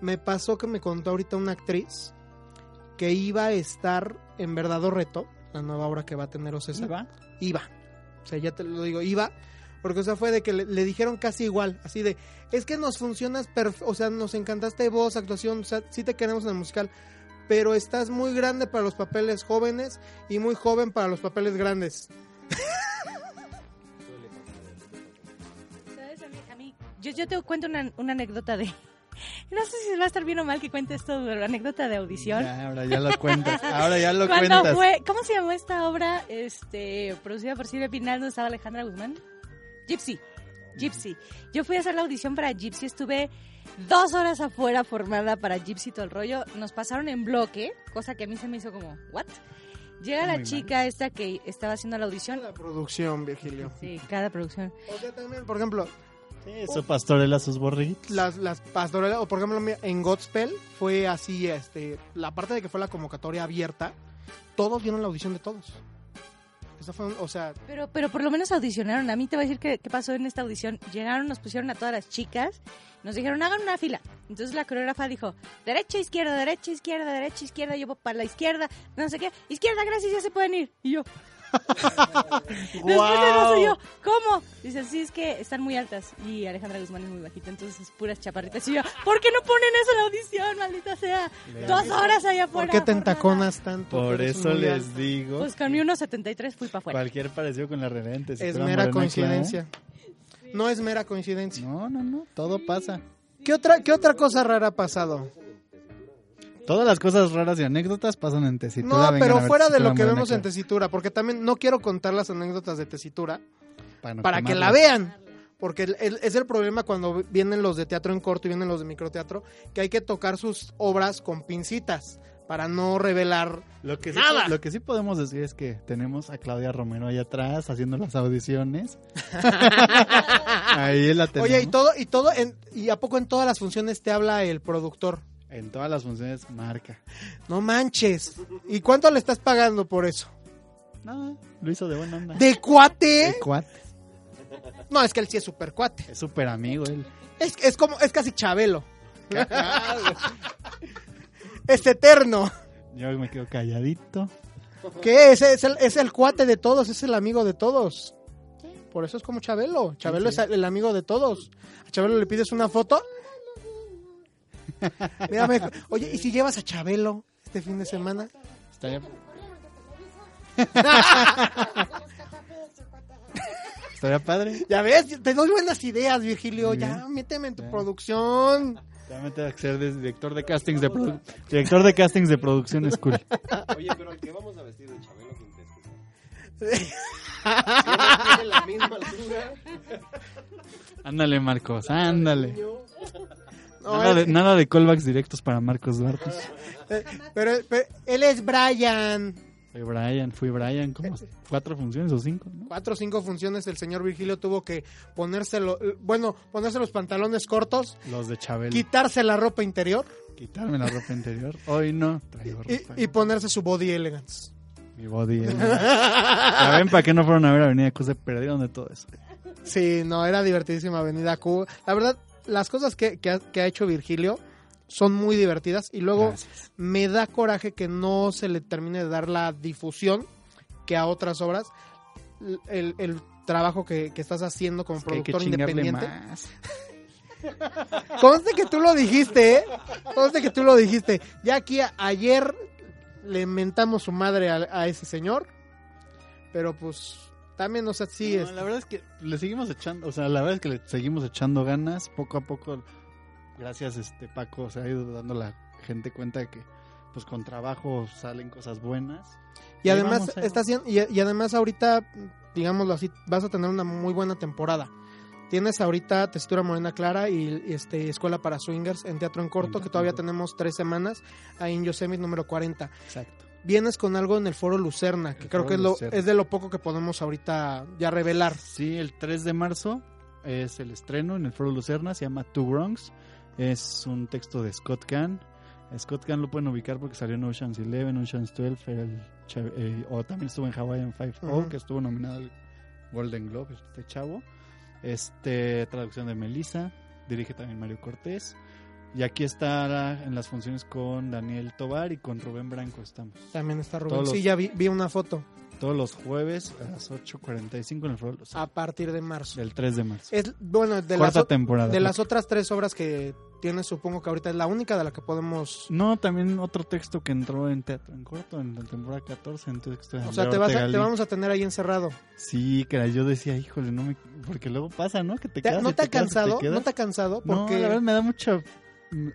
me pasó que me contó ahorita una actriz que iba a estar en Verdadero Reto, la nueva obra que va a tener Ocesa. ¿Iba? Iba. O sea, ya te lo digo, iba. Porque, o sea, fue de que le, le dijeron casi igual, así de, es que nos funcionas, o sea, nos encantaste voz, actuación, o sea, sí te queremos en el musical, pero estás muy grande para los papeles jóvenes y muy joven para los papeles grandes. ¿Sabes? A mí, a mí- yo, yo te cuento una, una anécdota de... No sé si va a estar bien o mal que cuente esto, pero la anécdota de audición. Ya, ahora ya lo cuentas. Ahora ya lo ¿Cuándo cuentas. fue? ¿Cómo se llamó esta obra este, producida por Silvia Pinal donde estaba Alejandra Guzmán? Gypsy. Gypsy. Yo fui a hacer la audición para Gypsy, estuve dos horas afuera formada para Gypsy todo el rollo. Nos pasaron en bloque, cosa que a mí se me hizo como, ¿what? Llega la chica esta que estaba haciendo la audición. La producción, Virgilio. Sí, cada producción. O sea, también, por ejemplo, Eso pastorela sus borriguitos. las, las pastorelas, o por ejemplo, en Godspell fue así, este, la parte de que fue la convocatoria abierta, todos vieron la audición de todos. Pero, pero por lo menos audicionaron. A mí te voy a decir qué, qué pasó en esta audición. Llegaron, nos pusieron a todas las chicas, nos dijeron, hagan una fila. Entonces la coreógrafa dijo, derecha, izquierda, derecha, izquierda, derecha, izquierda, yo voy para la izquierda, no sé qué, izquierda, gracias, ya se pueden ir. Y yo, eso yo, ¿cómo? Dice, sí, es que están muy altas y Alejandra Guzmán es muy bajita, entonces es puras chaparritas. Y yo, ¿por qué no ponen eso en la audición, maldita sea? Dos horas allá ¿por afuera. qué te entaconas tanto? Por eso les alta. digo. Pues con mi 1.73 fui para afuera. Cualquier parecido con la en Es mera morena coincidencia. No es mera coincidencia. No, no, no. Todo pasa. ¿Qué otra, ¿Qué otra cosa rara ha pasado? Todas las cosas raras y anécdotas pasan en tesitura. No, vengan pero fuera de lo que vemos en tesitura, porque también no quiero contar las anécdotas de tesitura Para, no para que la vean. Porque el- el- es el problema cuando vienen los de teatro en corto y vienen los de microteatro, que hay que tocar sus obras con pincitas para no revelar Lo que, sí, Nada. lo que sí podemos decir es que tenemos a Claudia Romero ahí atrás haciendo las audiciones. ahí la tenemos. Oye, y todo, y todo, en- y a poco en todas las funciones te habla el productor. En todas las funciones marca. No manches. ¿Y cuánto le estás pagando por eso? No, lo hizo de buena onda. ¿De cuate? De cuate. No, es que él sí es super cuate. Es súper amigo él. Es, es como, es casi Chabelo. es eterno. Yo me quedo calladito. ¿Qué? Es, es, el, es el cuate de todos, es el amigo de todos. Por eso es como Chabelo. Chabelo Sí, sí. es el amigo de todos. A Chabelo le pides una foto. Mírame. Oye, ¿y si llevas a Chabelo este fin de semana? Estaría... Estaría padre. Ya ves, te doy buenas ideas, Virgilio. Ya, méteme en tu producción. Ya me tengo que ser de- director de castings de produ- director de castings de producción school. Oye, pero que vamos a vestir de Chabelo, ¿quién crees que sea? ¿Tiene la misma altura? Ándale, Marcos, ándale. No, nada, de, nada de callbacks directos para Marcos Duarte. Eh, Pero, pero él es Brian. Soy Brian, fui Brian, como cuatro funciones o cinco, ¿no? Cuatro o cinco funciones el señor Virgilio tuvo que ponérselo, bueno, ponerse los pantalones cortos, Los de Chabelo. quitarse la ropa interior Quitarme la ropa interior. Hoy no, traigo y, ropa. y ponerse su body elegance. Mi body. eh. Ya ven para qué no fueron a ver Avenida Q, se perdieron de todo eso. Sí, no, era divertidísima Avenida Q. La verdad, las cosas que, que ha, que ha hecho Virgilio son muy divertidas y luego me da coraje que no se le termine de dar la difusión que a otras obras. El, el trabajo que, que estás haciendo como productor independiente. más. Conste que tú lo dijiste, ¿eh? Conste que tú lo dijiste. Ya aquí a- ayer le mentamos su madre a, a ese señor. Pero pues también, o sea, sí No, es. la verdad es que le seguimos echando, o sea, la verdad es que le seguimos echando ganas, poco a poco, gracias este Paco, se ha ido dando la gente cuenta de que pues con trabajo salen cosas buenas. Y además está haciendo, y, y además ahorita, digámoslo así, vas a tener una muy buena temporada. Tienes ahorita Tesitura Morena Clara y, y, este Escuela para Swingers en Teatro en Corto, que todavía tenemos tres semanas, ahí en Yosemite número 40. Exacto. Vienes con algo en el Foro Lucerna, que El creo que es, lo, es de lo poco que podemos ahorita ya revelar. Sí, el 3 de marzo es el estreno en el Foro Lucerna, se llama Two Bronx. Es un texto de Scott Kahn. Scott Kahn lo pueden ubicar porque salió en Ocean's Eleven, Ocean's 12, era el chav- eh, o también estuvo en Hawaiian Five O, que estuvo nominado al Golden Globe, este chavo. Este, traducción de Melissa, dirige también Mario Cortés. Y aquí está en las funciones con Daniel Tobar y con Rubén Branco estamos. También está Rubén. Todos Sí, los- ya vi, vi una foto. Todos los jueves a las 8.45 en el Foro. A partir de marzo. Del 3 de marzo. Es, bueno, de, Cuarta las, temporada. de las otras tres obras que tienes, supongo que ahorita es la única de la que podemos... No, también otro texto que entró en teatro en corto en la temporada 14, en texto de O sea, te, vas a- te vamos a tener ahí encerrado. Sí, que yo decía, híjole, no me... Porque luego pasa, ¿no? Que te ¿Te- quedas ¿No y te ha cansado? quedas. ¿No te ha cansado? No, Porque la verdad me da mucho...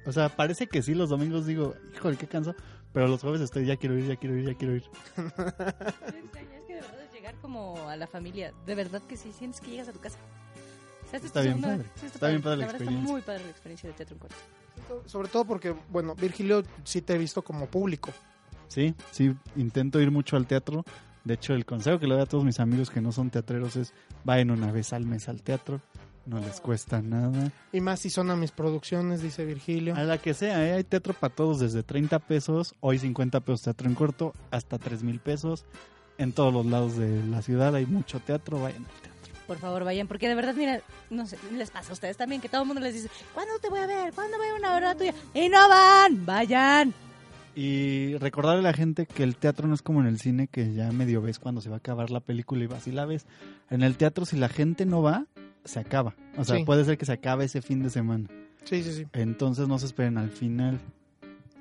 O sea, parece que sí, los domingos digo, híjole, qué canso. Pero los jueves estoy, ya quiero ir, ya quiero ir, ya quiero ir. Es que de verdad es llegar como a la familia. De verdad que sí, sientes que llegas a tu casa. O sea, Está bien padre. sí, Está bien padre la experiencia. Está muy padre la experiencia de teatro en corto. Sobre todo porque, bueno, Virgilio sí te he visto como público. Sí, sí, intento ir mucho al teatro. De hecho, el consejo que le doy a todos mis amigos que no son teatreros es vayan una vez al mes al teatro. No les cuesta nada. Y más si son a mis producciones, dice Virgilio. A la que sea, ¿eh? hay teatro para todos desde 30 pesos, hoy 50 pesos teatro en corto, hasta 3 mil pesos. En todos los lados de la ciudad hay mucho teatro, vayan al teatro. Por favor, vayan, porque de verdad, mira, no sé, les pasa a ustedes también que todo el mundo les dice, ¿cuándo te voy a ver? ¿Cuándo voy a una hora tuya? Y no van, vayan. Y recordarle a la gente que el teatro no es como en el cine, que ya medio ves cuando se va a acabar la película y vas y la ves. En el teatro, si la gente no va, se acaba. O sea, Sí. puede ser que se acabe ese fin de semana. Sí, sí, sí. Entonces no se esperen al final.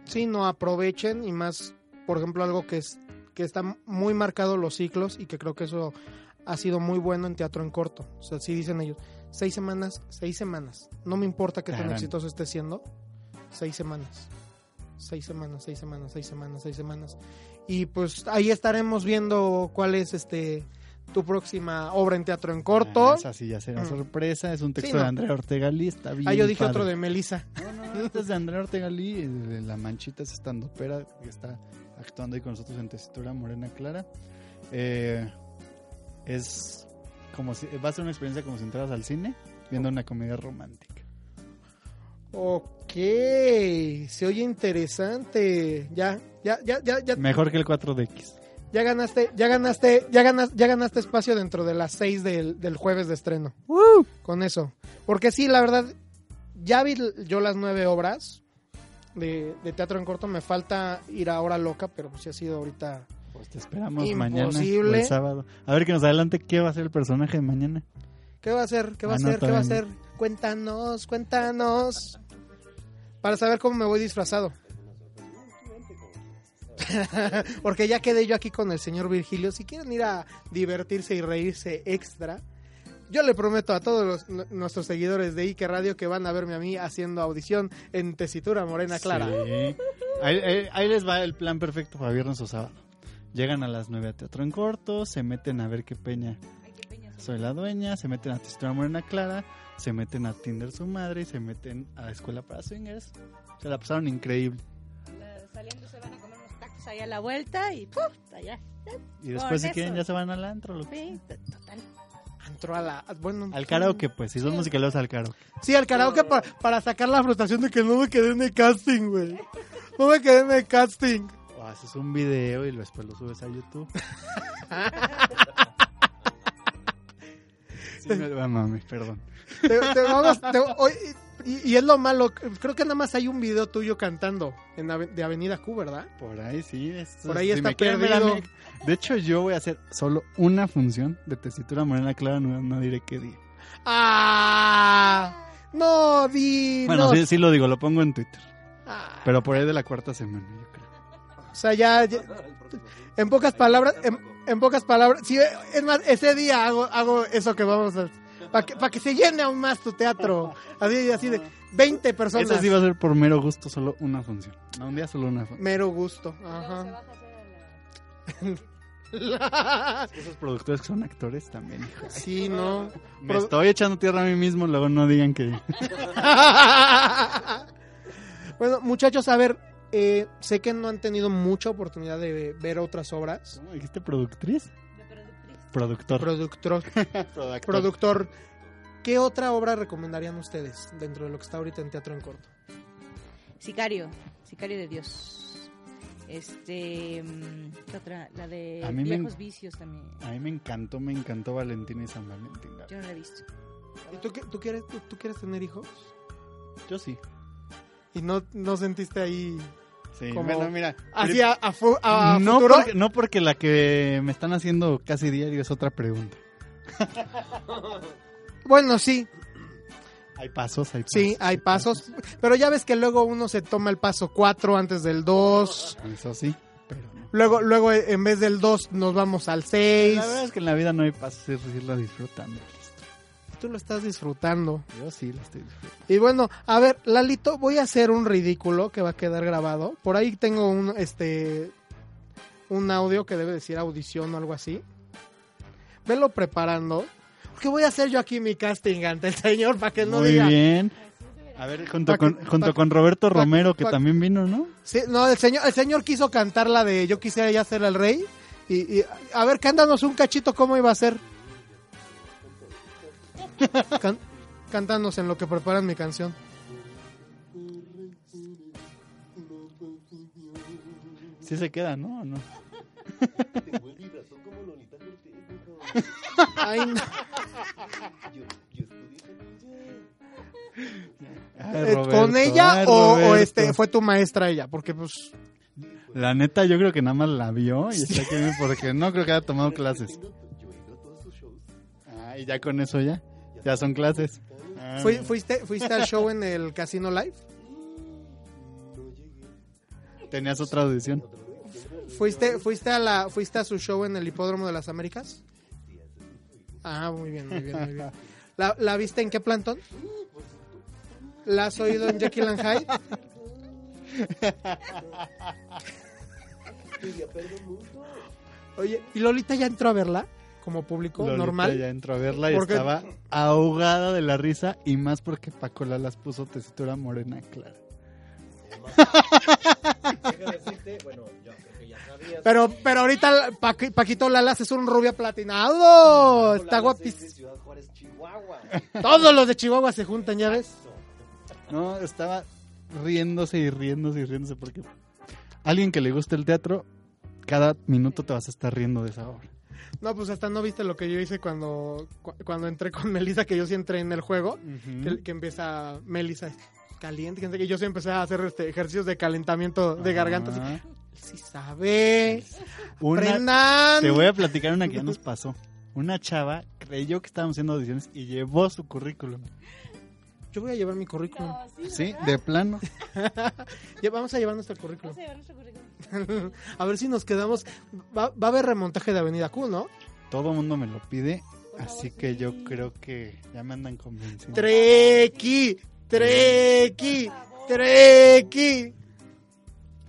Sí, no aprovechen y más, por ejemplo, algo que es que está muy marcado los ciclos y que creo que eso ha sido muy bueno en teatro en corto. O sea, sí dicen ellos, seis semanas, seis semanas. No me importa qué tan exitoso esté siendo, seis semanas. Seis semanas, seis semanas, seis semanas, seis semanas. Y pues ahí estaremos viendo cuál es este tu próxima obra en teatro en corto. Ah, esa sí ya será Mm. sorpresa. Es un texto Sí, no. de Andrea Ortega Lee, está bien Ah, yo dije padre. otro de Melissa. Este es de Andrea Ortega Lee, de La Manchita, es estando pera que está actuando ahí con nosotros en Tesitura Morena Clara. Eh, es como si, va a ser una experiencia como si entraras al cine viendo una comedia romántica. Ok, se oye interesante. Ya, ya, ya, ya, ya, Mejor que el 4DX. Ya ganaste, ya ganaste, ya ganas, ya ganaste espacio dentro de las 6 del, del jueves de estreno. Con eso. Porque sí, la verdad, ya vi yo las nueve obras de, de teatro en corto. Me falta ir a Hora Loca, pero pues sí ha sido ahorita. Pues te esperamos mañana o Imposible. el sábado. A ver que nos adelante qué va a ser el personaje de mañana. ¿Qué va a hacer? ¿Qué va a Ah, no, hacer? ¿Qué va a hacer? Cuéntanos, cuéntanos. Para saber cómo me voy disfrazado. Porque ya quedé yo aquí con el señor Virgilio. Si quieren ir a divertirse y reírse extra, yo le prometo a todos los- nuestros seguidores de Ike Radio que van a verme a mí haciendo audición en tesitura morena clara. Sí. Ahí, ahí- ahí les va el plan perfecto para viernes o sábado. Llegan a las 9 a Teatro en Corto, se meten a ver qué peña soy la dueña, se meten a Testura Morena Clara, se meten a Tinder su madre y se meten a la escuela para swingers. Se la pasaron increíble. La- Saliendo se van a tacos ahí a la vuelta y ¡puf! allá. Y después, si Con quieren, eso. ya se van al antro. Lo que Sí, total. Entró a la. Bueno, Al karaoke, pues, si son musicaleros al karaoke. Sí, al karaoke para, para sacar la frustración de que no me quedé en el casting, güey. No me quedé en el casting. O haces un video y después lo subes a YouTube. sí, me, ah, mami, perdón. Te- te vamos- te- hoy- y, y es lo malo, creo que nada más hay un video tuyo cantando en Ave- de Avenida Q, ¿verdad? Por ahí sí. esto- Por ahí está perdido. De hecho, yo voy a hacer solo una función de tesitura morena clara, no, no diré qué día. ¡Ah! No, di. Bueno, no. sí, sí lo digo, lo pongo en Twitter. Ah. Pero por ahí de la cuarta semana, yo creo. O sea, ya, ya- en pocas palabras, en, en pocas palabras, sí, es más, ese día hago, hago eso que vamos a, para que, pa' que se llene aún más tu teatro, así, así de 20 personas. Eso sí va a ser por mero gusto, solo una función. No, un día solo una función. Mero gusto, ajá. Esos productores que son actores también, hijo. Sí, no. Me estoy echando tierra a mí mismo, luego no digan que... bueno, muchachos, a ver, eh, sé que no han tenido mucha oportunidad de ver otras obras. ¿Cómo dijiste productriz? Productor. Productor. Productor. ¿Qué otra obra recomendarían ustedes dentro de lo que está ahorita en Teatro en Corto? Sicario, Sicario de Dios. Este, mm, ¿qué otra? La de A mí me- Viejos Vicios también. A mí me encantó, me encantó Valentín y San Valentín. Yo no la he visto. ¿Y tú, qué- tú quieres, tú, tú quieres tener hijos? Yo sí. ¿Y no, no sentiste ahí Sí, como bueno, mira. hacia a, fu- a no, futuro? porque, no porque la que me están haciendo casi diario es otra pregunta. Bueno, sí, Hay pasos, hay pasos. sí, hay pasos. Pero ya ves que luego uno se toma el paso 4 antes del 2. Eso sí, pero no. Luego, luego en vez del 2 nos vamos al 6. La verdad es que en la vida no hay pasos, es irla disfrutando. Tú lo estás disfrutando. Yo sí la estoy disfrutando. Y bueno, a ver, Lalito, voy a hacer un ridículo que va a quedar grabado. Por ahí tengo un este un audio que debe decir audición o algo así. Velo preparando. Porque voy a hacer yo aquí mi casting ante el señor para que no Muy diga. bien. A ver, junto, Pa' con, que- junto pa- con Roberto Romero, que también vino, ¿no? Sí, no, el señor, el señor quiso cantar la de Yo quisiera ya ser el rey. Y, y, a ver, cántanos un cachito cómo iba a ser. Can- cántanos en lo que preparan mi canción. Sí se queda, ¿no? ¿O no? Ay, no. Ay, Eh, ¿Con ella ay, o, este fue tu maestra ella? Porque pues La neta, yo creo que nada más la vio y está aquí porque no creo que haya tomado clases. Ah, y ya con eso ya. Ya son clases. Ah, ¿fui- fuiste fuiste al show en el Casino Live. Tenías otra audición. ¿Fuiste fuiste a la fuiste a su show en el Hipódromo de las Américas? Ah, muy bien, muy bien, muy bien. ¿La, la viste en qué plantón? ¿La has oído en Jekyll and Hyde? Oye, ¿y Lolita ya entró a verla? Como público, Lolita normal. ya entró a verla y Porque- estaba ahogada de la risa y más porque Paco las puso tesitura morena clara. Pero, pero ahorita Paqui- Paquito Lalas es un rubio platinado. Está guapísimo. Todos los de Chihuahua se juntan, ¿ya ves? No, estaba riéndose y riéndose y riéndose porque alguien que le guste el teatro, cada minuto te vas a estar riendo de esa obra. No, pues hasta no viste lo que yo hice cuando, cu- cuando entré con Melissa, que yo sí entré en el juego, que, que empieza Melissa caliente, que no yo sí empecé a hacer este, ejercicios de calentamiento de garganta. así. Sí sabe. Una- te voy a platicar una que ya nos pasó. Una chava creyó que estábamos haciendo audiciones y llevó su currículum. Yo voy a llevar mi currículum. Sí, de plano. Ya vamos a llevar nuestro currículum. a ver si nos quedamos. Va, va a haber remontaje de Avenida Q, ¿no? Todo el mundo me lo pide, así que yo creo que ya me andan convenciendo. Treki, Treki, Treki.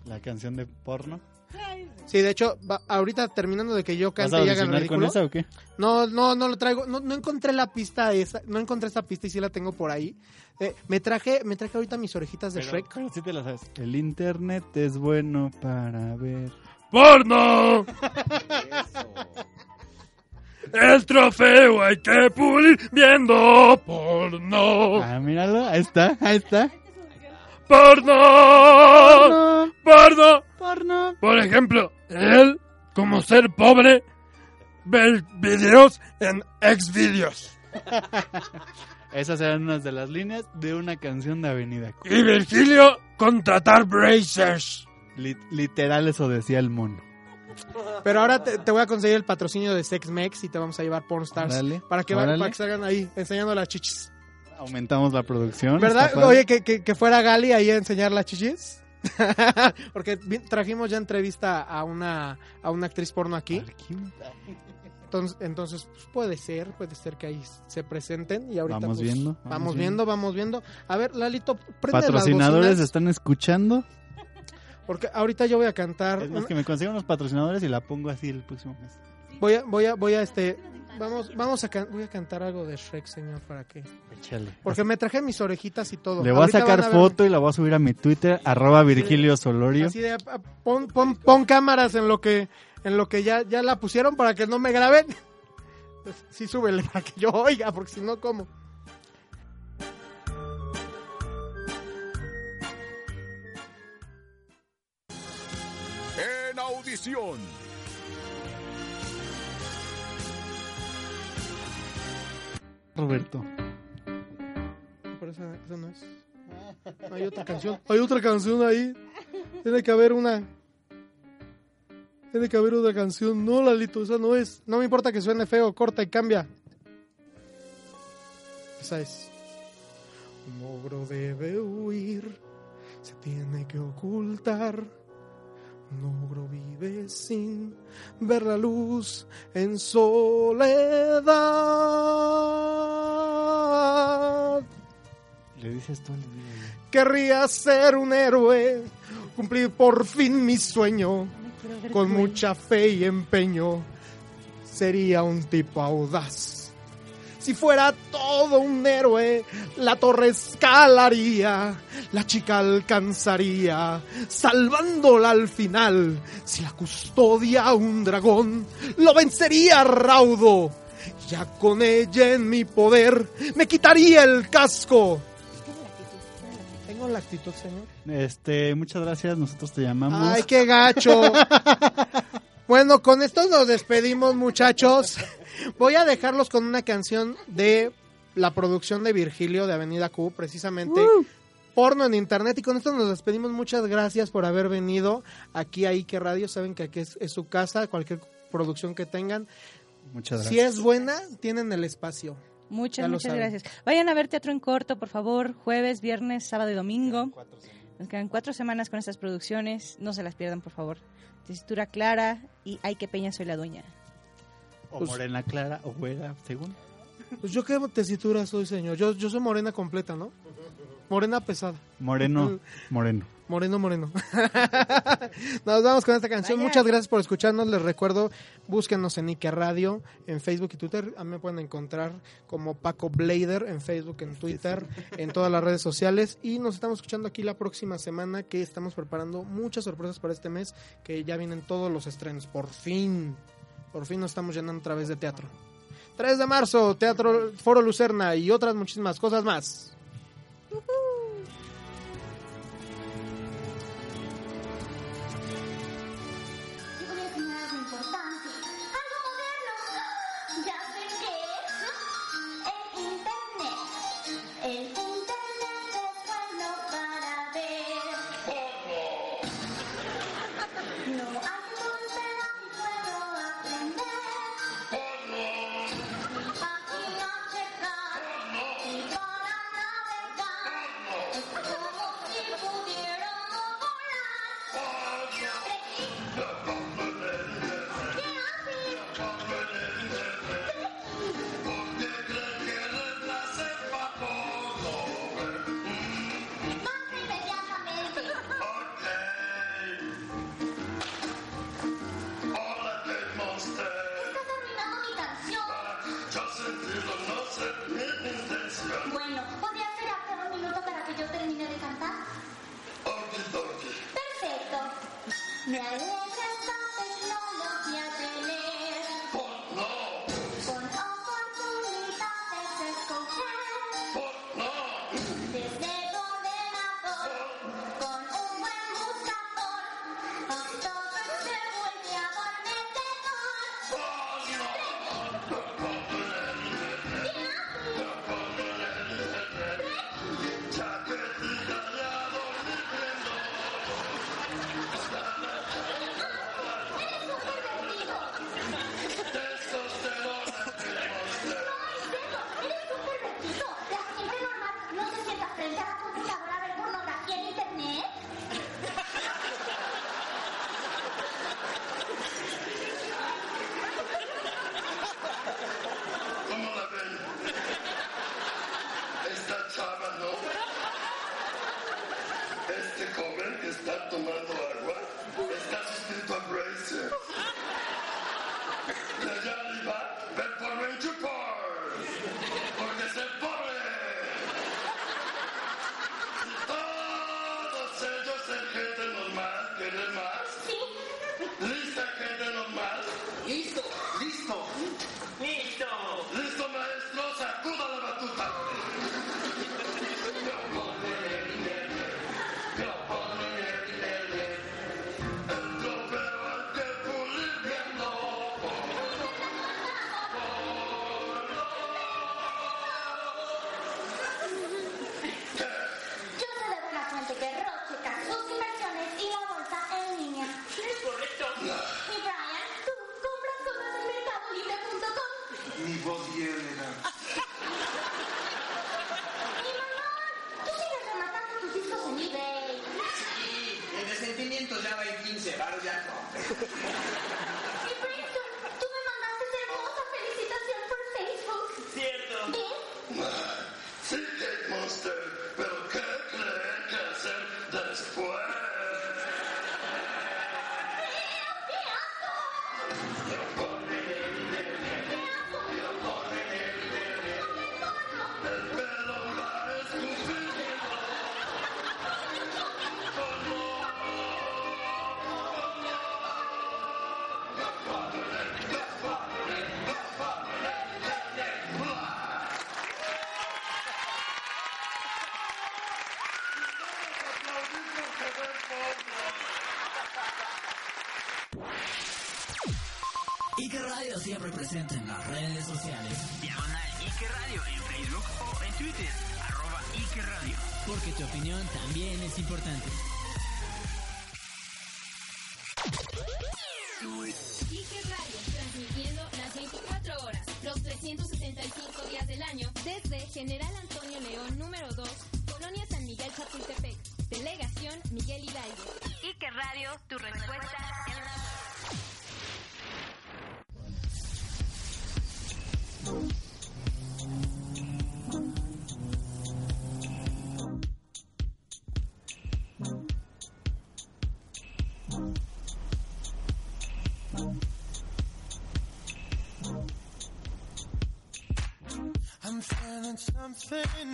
La canción de porno. Sí, de hecho, va- ahorita terminando de que yo ¿Vas cante a y haga el audicionar con ridículo. esa o qué? No, no, no lo traigo. No, no encontré la pista esa. No encontré esa pista y sí la tengo por ahí. Eh, me traje, me traje ahorita mis orejitas de Pero- Shrek. pero sí te la sabes. El internet es bueno para ver. ¡Porno! El trofeo hay que pulir viendo porno. Ah, míralo, ahí está, ahí está. ¡Porno! ¡Porno! ¡Porno! Por ejemplo, él, como ser pobre, ve videos en Xvideos. Esas eran unas de las líneas de una canción de Avenida. Y Virgilio, contratar bracers. Lit- literal eso decía el mono. Pero ahora te, te voy a conseguir el patrocinio de Sex Mex y te vamos a llevar Pornstars. Órale, para, que, para que salgan ahí enseñando las chichis. Aumentamos la producción. ¿Verdad? Oye, que, que, que fuera Gali ahí a enseñar las chichis. Porque trajimos ya entrevista a una, a una actriz porno aquí. Entonces, entonces pues, puede ser, puede ser que ahí se presenten y ahorita Vamos pues, viendo, vamos, vamos viendo, vamos viendo. A ver, Lalito, prende Patrocinadores están escuchando. porque ahorita yo voy a cantar. Es más que me consigan unos patrocinadores y la pongo así el próximo mes. Voy a, voy a, voy a este, vamos, vamos a, can- voy a cantar algo de Shrek, señor, para que, Échale. porque me traje mis orejitas y todo. Le voy a sacar ver- foto y la voy a subir a mi Twitter, arroba Virgilio Solorio. Así de, pon, pon, pon cámaras en lo que, en lo que ya, ya la pusieron para que no me graben. Sí, súbele para que yo oiga, porque si no, ¿cómo? En audición. Roberto. Pero esa, esa no es. Hay otra canción. Hay otra canción ahí. Tiene que haber una. Tiene que haber otra canción. No, Lalito, esa no es. No me importa que suene feo, corta y cambia. Esa es. Un ogro debe huir. Se tiene que ocultar. Un ogro vive sin ver la luz en soledad. Le dices todo el día. Querría ser un héroe, cumplir por fin mi sueño. Con mucha fe y empeño, sería un tipo audaz. Si fuera todo un héroe, la torre escalaría, la chica alcanzaría, salvándola al final. Si la custodia un dragón, lo vencería raudo. Ya con ella en mi poder, me quitaría el casco. Tengo la actitud, señor. Este, muchas gracias, nosotros te llamamos. Ay, qué gacho. bueno, con esto nos despedimos, muchachos. Voy a dejarlos con una canción de la producción de Virgilio de Avenida Q, precisamente. Porno en internet. Y con esto nos despedimos. Muchas gracias por haber venido aquí a Ike Radio. Saben que aquí es, es su casa, cualquier producción que tengan. Muchas Si gracias. es buena, tienen el espacio. Muchas, muchas saben. gracias. Vayan a ver teatro en corto, por favor, jueves, viernes, sábado y domingo. Nos quedan cuatro semanas con estas producciones. No se las pierdan, por favor. Tesitura clara y ay, qué peña soy la dueña. O morena clara o güera, según. Pues yo qué tesitura soy, señor. Yo, yo soy morena completa, ¿no? Morena pesada. Moreno, moreno. Moreno, moreno. Nos vamos con esta canción. Muchas gracias por escucharnos. Les recuerdo, búsquenos en Ike Radio, en Facebook y Twitter. A mí me pueden encontrar como Paco Blader en Facebook, en Twitter, en todas las redes sociales. Y nos estamos escuchando aquí la próxima semana que estamos preparando muchas sorpresas para este mes, que ya vienen todos los estrenos. Por fin, por fin nos estamos llenando a través de teatro. 3 de marzo, Teatro Foro Lucerna y otras muchísimas cosas más. 15 baros, ya. Something,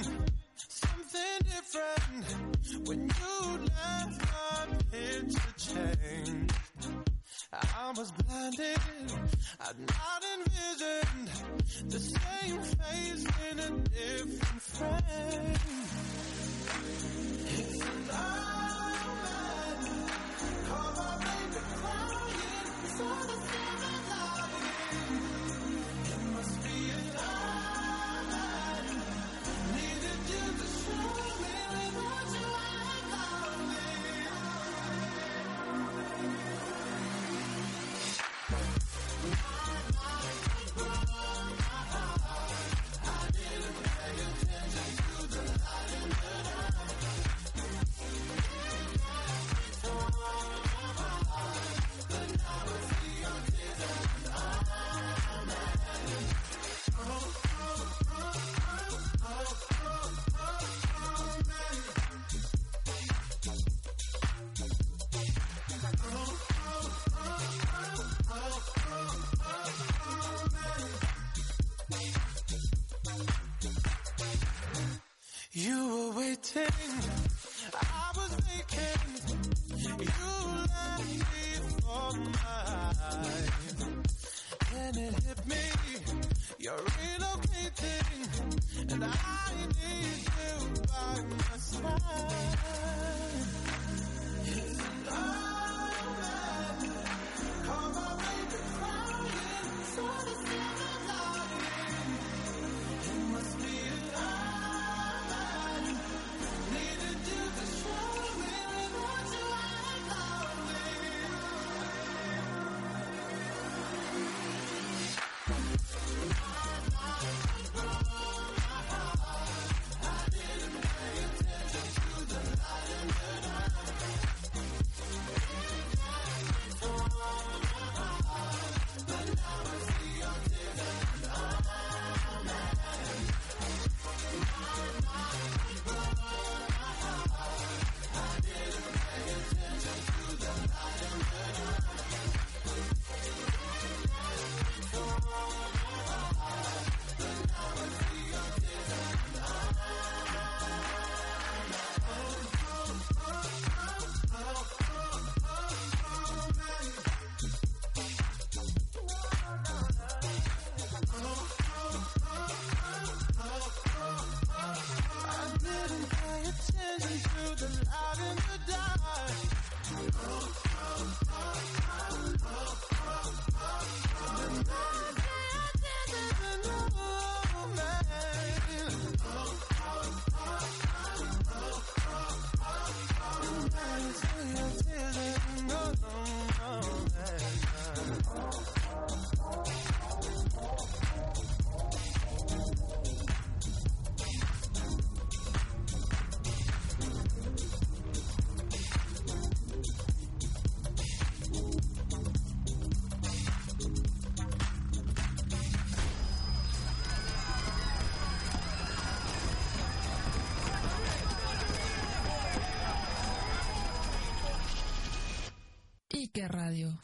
Radio.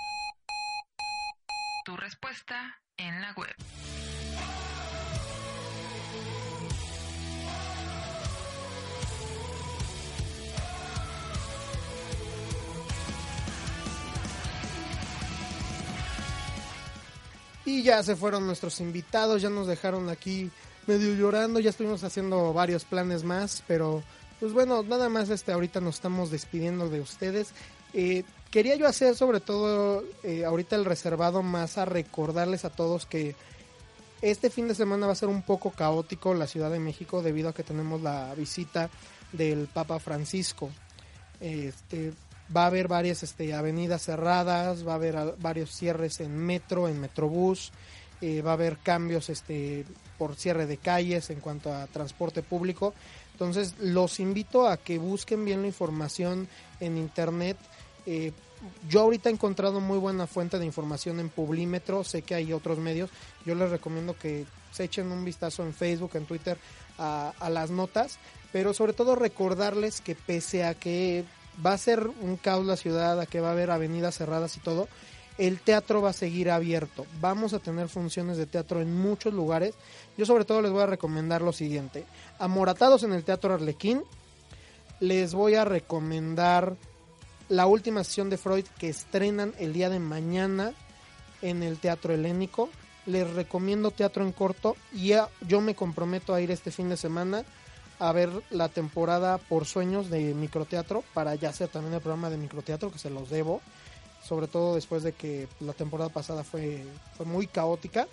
Tu respuesta en la web. Y ya se fueron nuestros invitados, ya nos dejaron aquí medio llorando, ya estuvimos haciendo varios planes más, pero pues bueno, nada más este ahorita nos estamos despidiendo de ustedes. Eh, quería yo hacer sobre todo eh, ahorita el reservado más a recordarles a todos que este fin de semana va a ser un poco caótico la Ciudad de México debido a que tenemos la visita del Papa Francisco. Este, va a haber varias este, avenidas cerradas, va a haber varios cierres en metro, en metrobús, eh, va a haber cambios este, por cierre de calles en cuanto a transporte público. Entonces los invito a que busquen bien la información en internet. Eh, yo ahorita he encontrado muy buena fuente de información en Publímetro, sé que hay otros medios. Yo les recomiendo que se echen un vistazo en Facebook, en Twitter a, a las notas, pero sobre todo recordarles que pese a que va a ser un caos la ciudad, a que va a haber avenidas cerradas y todo, el teatro va a seguir abierto. Vamos a tener funciones de teatro en muchos lugares. Yo sobre todo les voy a recomendar lo siguiente. Amoratados en el Teatro Arlequín. Les voy a recomendar la última sesión de Freud que estrenan el día de mañana en el Teatro Helénico. Les recomiendo teatro en corto y yo me comprometo a ir este fin de semana a ver la temporada por sueños de microteatro para ya hacer también el programa de microteatro que se los debo sobre todo después de que la temporada pasada fue, fue muy caótica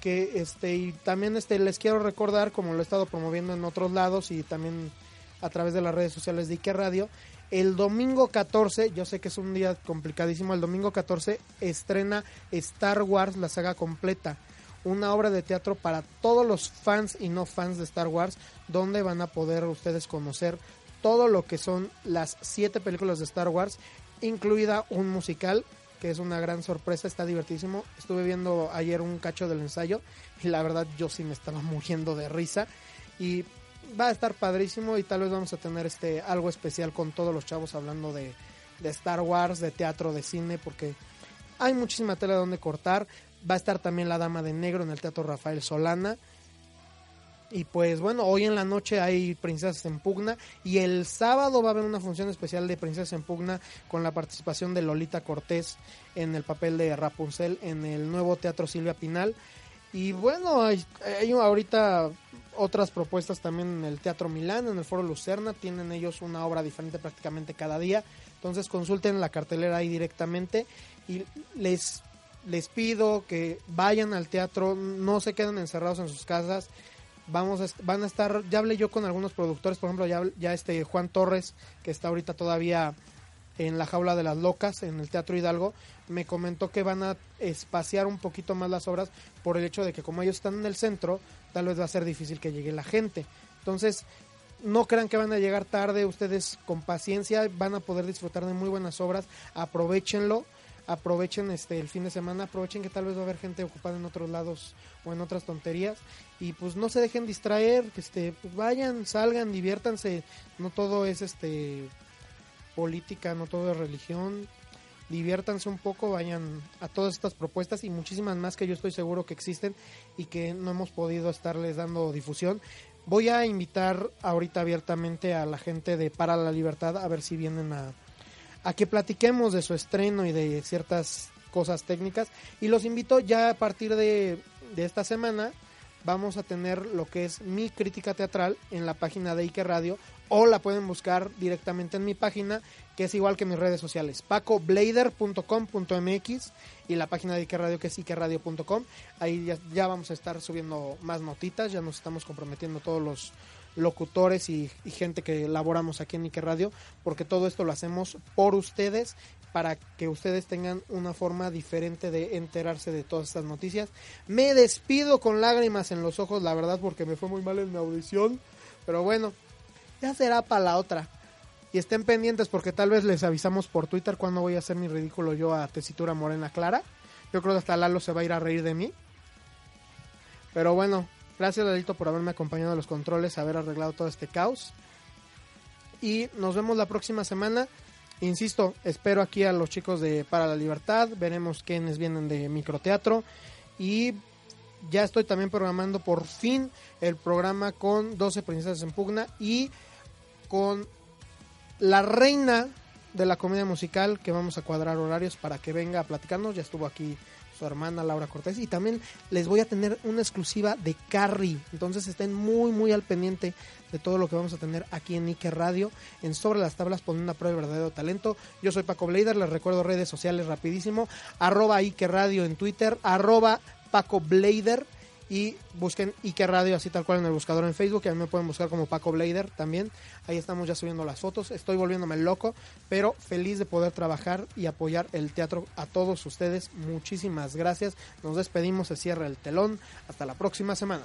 que este y también este les quiero recordar como lo he estado promoviendo en otros lados y también a través de las redes sociales de Ike Radio el domingo 14, yo sé que es un día complicadísimo, el domingo 14 estrena Star Wars, la saga completa, una obra de teatro para todos los fans y no fans de Star Wars, donde van a poder ustedes conocer todo lo que son las siete películas de Star Wars, incluida un musical, que es una gran sorpresa, está divertísimo. Estuve viendo ayer un cacho del ensayo y la verdad yo sí me estaba muriendo de risa y va a estar padrísimo y tal vez vamos a tener este algo especial con todos los chavos hablando de, de Star Wars, de teatro, de cine, porque hay muchísima tela donde cortar. Va a estar también La Dama de Negro en el Teatro Rafael Solana. Y pues bueno, hoy en la noche hay Princesas en Pugna y el sábado va a haber una función especial de Princesas en Pugna con la participación de Lolita Cortés en el papel de Rapunzel en el nuevo Teatro Silvia Pinal. Y bueno, hay, hay ahorita otras propuestas también en el Teatro Milán, en el Foro Lucerna, tienen ellos una obra diferente prácticamente cada día. Entonces consulten la cartelera ahí directamente y les les pido que vayan al teatro, no se queden encerrados en sus casas. Vamos a, van a estar, ya hablé yo con algunos productores, por ejemplo, ya, ya este Juan Torres, que está ahorita todavía en la jaula de las locas, en el Teatro Hidalgo, me comentó que van a espaciar un poquito más las obras por el hecho de que como ellos están en el centro, tal vez va a ser difícil que llegue la gente. Entonces, no crean que van a llegar tarde, ustedes con paciencia van a poder disfrutar de muy buenas obras, aprovechenlo, aprovechen este el fin de semana, aprovechen que tal vez va a haber gente ocupada en otros lados o en otras tonterías y pues no se dejen distraer, este pues vayan, salgan, diviértanse, no todo es este política, no todo es religión, diviértanse un poco, vayan a todas estas propuestas y muchísimas más que yo estoy seguro que existen y que no hemos podido estarles dando difusión. Voy a invitar ahorita abiertamente a la gente de Para la Libertad a ver si vienen a, que platiquemos de su estreno y de ciertas cosas técnicas. Y los invito ya a partir de, de esta semana. Vamos a tener lo que es mi crítica teatral en la página de Ike Radio o la pueden buscar directamente en mi página que es igual que mis redes sociales pacoblader.com.mx y la página de Ike Radio que es ikeradio.com ahí ya, vamos a estar subiendo más notitas ya nos estamos comprometiendo todos los locutores y, gente que laboramos aquí en Ike Radio porque todo esto lo hacemos por ustedes para que ustedes tengan una forma diferente de enterarse de todas estas noticias. Me despido con lágrimas en los ojos, la verdad, porque me fue muy mal en mi audición. Pero bueno, ya será para la otra. Y estén pendientes porque tal vez les avisamos por Twitter cuando voy a hacer mi ridículo yo a Tesitura Morena Clara. Yo creo que hasta Lalo se va a ir a reír de mí. Pero bueno, gracias Lalito por haberme acompañado a los controles, haber arreglado todo este caos. Y nos vemos la próxima semana. insisto, espero aquí a los chicos de Para la Libertad, veremos quiénes vienen de microteatro y ya estoy también programando por fin el programa con 12 princesas en pugna y con la reina de la comedia musical que vamos a cuadrar horarios para que venga a platicarnos. Ya estuvo aquí su hermana Laura Cortés y también les voy a tener una exclusiva de Carrie. Entonces estén muy muy al pendiente de todo lo que vamos a tener aquí en Ike Radio en Sobre las Tablas poniendo una prueba de verdadero talento. Yo soy Paco Blader, les recuerdo redes sociales rapidísimo, arroba Ike Radio en Twitter, arroba Paco Blader y busquen Ike Radio así tal cual en el buscador en Facebook, que a mí me pueden buscar como Paco Blader también. Ahí estamos ya subiendo las fotos. Estoy volviéndome loco, pero feliz de poder trabajar y apoyar el teatro a todos ustedes. Muchísimas gracias. Nos despedimos, se cierra el telón. Hasta la próxima semana.